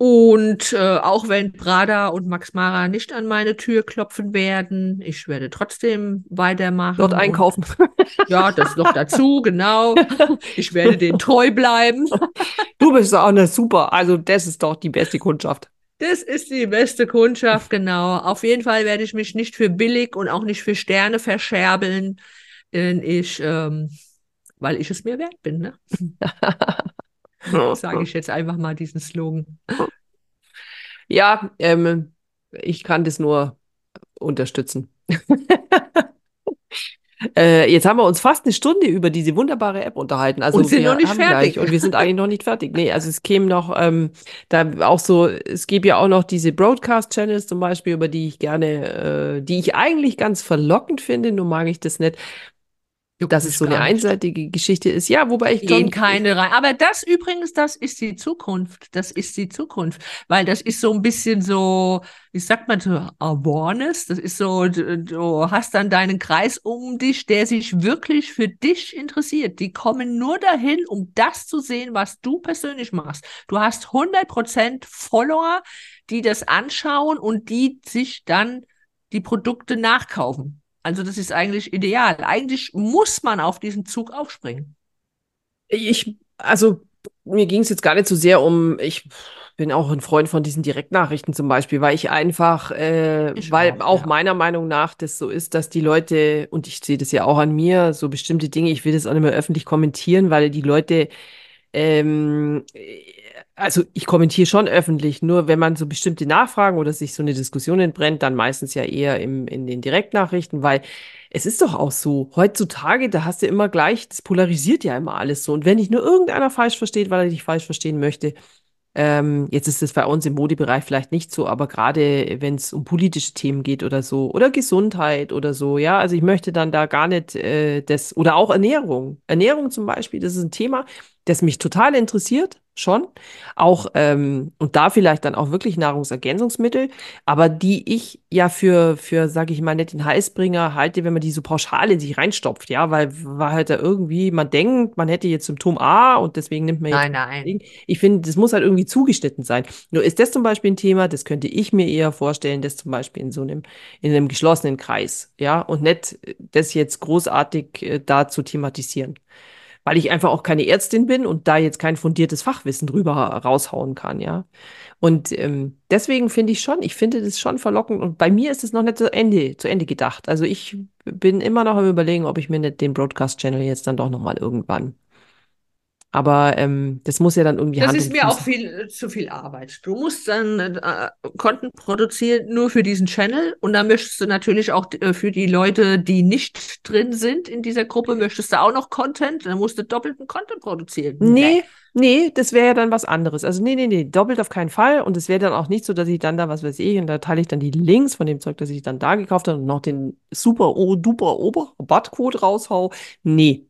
Und äh, auch wenn Prada und Max Mara nicht an meine Tür klopfen werden, ich werde trotzdem weitermachen. Dort und- einkaufen. Ja, das noch dazu, genau. Ich werde denen treu bleiben. Du bist auch eine super. Also, das ist doch die beste Kundschaft. Das ist die beste Kundschaft, genau. Auf jeden Fall werde ich mich nicht für billig und auch nicht für Sterne verscherbeln, denn ich, ähm, weil ich es mir wert bin, ne? Sage ich jetzt einfach mal diesen Slogan. Ja, ähm, Ich kann das nur unterstützen. Äh, jetzt haben wir uns fast eine Stunde über diese wunderbare App unterhalten. Also Und sind wir noch nicht fertig. gleich und wir sind eigentlich noch nicht fertig. Nee, also es käme noch, ähm, da auch so, es gäbe ja auch noch diese Broadcast-Channels zum Beispiel, über die ich gerne, äh, die ich eigentlich ganz verlockend finde, nur mag ich das nicht, Juckt dass es so eine einseitige Geschichte ist. Ja, wobei ich Gehen keine rein. Aber das übrigens, das ist die Zukunft. Das ist die Zukunft. Weil das ist so ein bisschen so, wie sagt man so, Awareness. Das ist so, du, du hast dann deinen Kreis um dich, der sich wirklich für dich interessiert. Die kommen nur dahin, um das zu sehen, was du persönlich machst. Du hast 100% Follower, die das anschauen und die sich dann die Produkte nachkaufen. Also das ist eigentlich ideal. Eigentlich muss man auf diesen Zug aufspringen. ich, also mir ging es jetzt gar nicht so sehr um, ich bin auch ein Freund von diesen Direktnachrichten zum Beispiel, weil ich einfach, äh, Ich weil auch, auch ja. meiner Meinung nach das so ist, dass die Leute, und ich sehe das ja auch an mir, so bestimmte Dinge, ich will das auch nicht mehr öffentlich kommentieren, weil die Leute, ähm, äh, also ich kommentiere schon öffentlich, nur wenn man so bestimmte Nachfragen oder sich so eine Diskussion entbrennt, dann meistens ja eher im, in den Direktnachrichten, weil es ist doch auch so, heutzutage, da hast du immer gleich, das polarisiert ja immer alles so. Und wenn dich nur irgendeiner falsch versteht, weil er dich falsch verstehen möchte, ähm, jetzt ist es bei uns im Modebereich vielleicht nicht so, aber gerade wenn es um politische Themen geht oder so, oder Gesundheit oder so, ja, also ich möchte dann da gar nicht äh, das, oder auch Ernährung. Ernährung zum Beispiel, das ist ein Thema, das mich total interessiert, schon. Auch, ähm, und da vielleicht dann auch wirklich Nahrungsergänzungsmittel, aber die ich ja für, für, sag ich mal, nicht den Heißbringer halte, wenn man die so pauschal in sich reinstopft, ja, weil, weil halt da irgendwie, man denkt, man hätte jetzt Symptom A und deswegen nimmt man jetzt Nein, nein. Ich finde, das muss halt irgendwie zugeschnitten sein. Nur ist das zum Beispiel ein Thema, das könnte ich mir eher vorstellen, das zum Beispiel in so einem, in einem geschlossenen Kreis, ja, und nicht äh, das jetzt großartig äh, da zu thematisieren. Weil ich einfach auch keine Ärztin bin und da jetzt kein fundiertes Fachwissen drüber raushauen kann, ja. Und ähm, deswegen finde ich schon, ich finde das schon verlockend und bei mir ist es noch nicht zu Ende, zu Ende gedacht. Also ich bin immer noch am überlegen, ob ich mir nicht den Broadcast-Channel jetzt dann doch nochmal irgendwann aber ähm, das muss ja dann irgendwie Das Hand ist mir auch viel äh, zu viel Arbeit. Du musst dann äh, Content produzieren nur für diesen Channel und dann möchtest du natürlich auch äh, für die Leute, die nicht drin sind in dieser Gruppe, möchtest du auch noch Content, dann musst du doppelten Content produzieren. Nee, nee, das wäre ja dann was anderes. Also nee, nee, nee, doppelt auf keinen Fall. Und es wäre dann auch nicht so, dass ich dann da, was weiß ich, und da teile ich dann die Links von dem Zeug, das ich dann da gekauft habe und noch den super oh, duper ober Rabattcode raushau. Nee.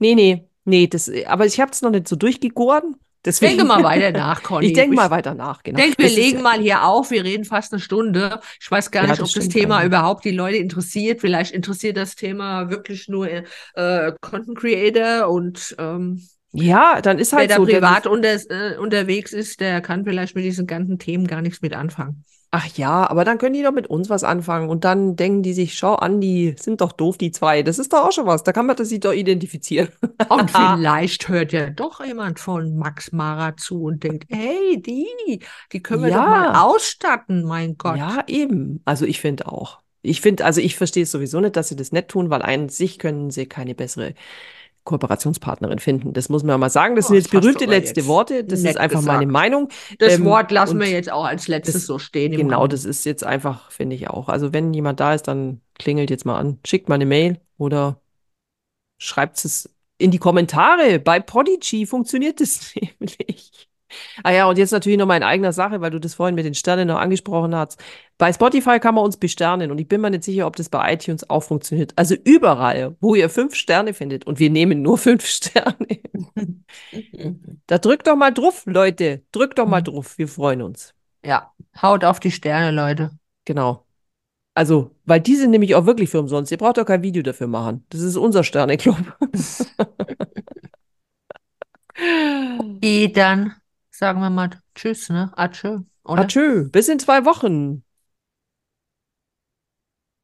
Nee, nee, nee, das, aber ich habe es noch nicht so durchgegoren. Deswegen, Denke mal weiter nach, Conny. ich denke mal weiter nach, genau. Ich denke, wir Das legen mal hier auf. Wir reden fast eine Stunde. Ich weiß gar Ja, nicht, das ob das Thema eigentlich. überhaupt die Leute interessiert. Vielleicht interessiert das Thema wirklich nur äh, Content Creator und ähm, Ja, dann ist wer halt da so. dass privat unter, äh, unterwegs ist, der kann vielleicht mit diesen ganzen Themen gar nichts mit anfangen. Ach ja, aber dann können die doch mit uns was anfangen und dann denken die sich, schau an, die sind doch doof, die zwei. Das ist doch auch schon was. Da kann man das sich doch identifizieren. Und vielleicht hört ja doch jemand von Max Mara zu und denkt, hey, die, die können wir doch mal Ja. ausstatten, mein Gott. Ja, eben. Also ich finde auch. Ich finde, also ich verstehe es sowieso nicht, dass sie das nicht tun, weil an sich können sie keine bessere Kooperationspartnerin finden. Das muss man ja mal sagen. Das Oh, sind jetzt das berühmte letzte jetzt Worte. Das ist einfach meine gesagt. Meinung. Das Ähm, Wort lassen wir jetzt auch als letztes das- so stehen. Genau, Raum. das ist jetzt einfach, finde ich auch. Also wenn jemand da ist, dann klingelt jetzt mal an, schickt mal eine Mail oder schreibt es in die Kommentare. Bei Podigy funktioniert das nämlich. Ah ja, und jetzt natürlich noch mal in eigener Sache, weil du das vorhin mit den Sternen noch angesprochen hast. Bei Spotify kann man uns besternen und ich bin mir nicht sicher, ob das bei iTunes auch funktioniert. Also überall, wo ihr fünf Sterne findet und wir nehmen nur fünf Sterne. Da drückt doch mal drauf, Leute. Drückt doch mal drauf. Wir freuen uns. Ja, haut auf die Sterne, Leute. Genau. Also, weil die sind nämlich auch wirklich für umsonst. Ihr braucht doch kein Video dafür machen. Das ist unser Sterneclub. Eh, dann sagen wir mal Tschüss, ne? Adieu, oder? Adieu. Bis in zwei Wochen.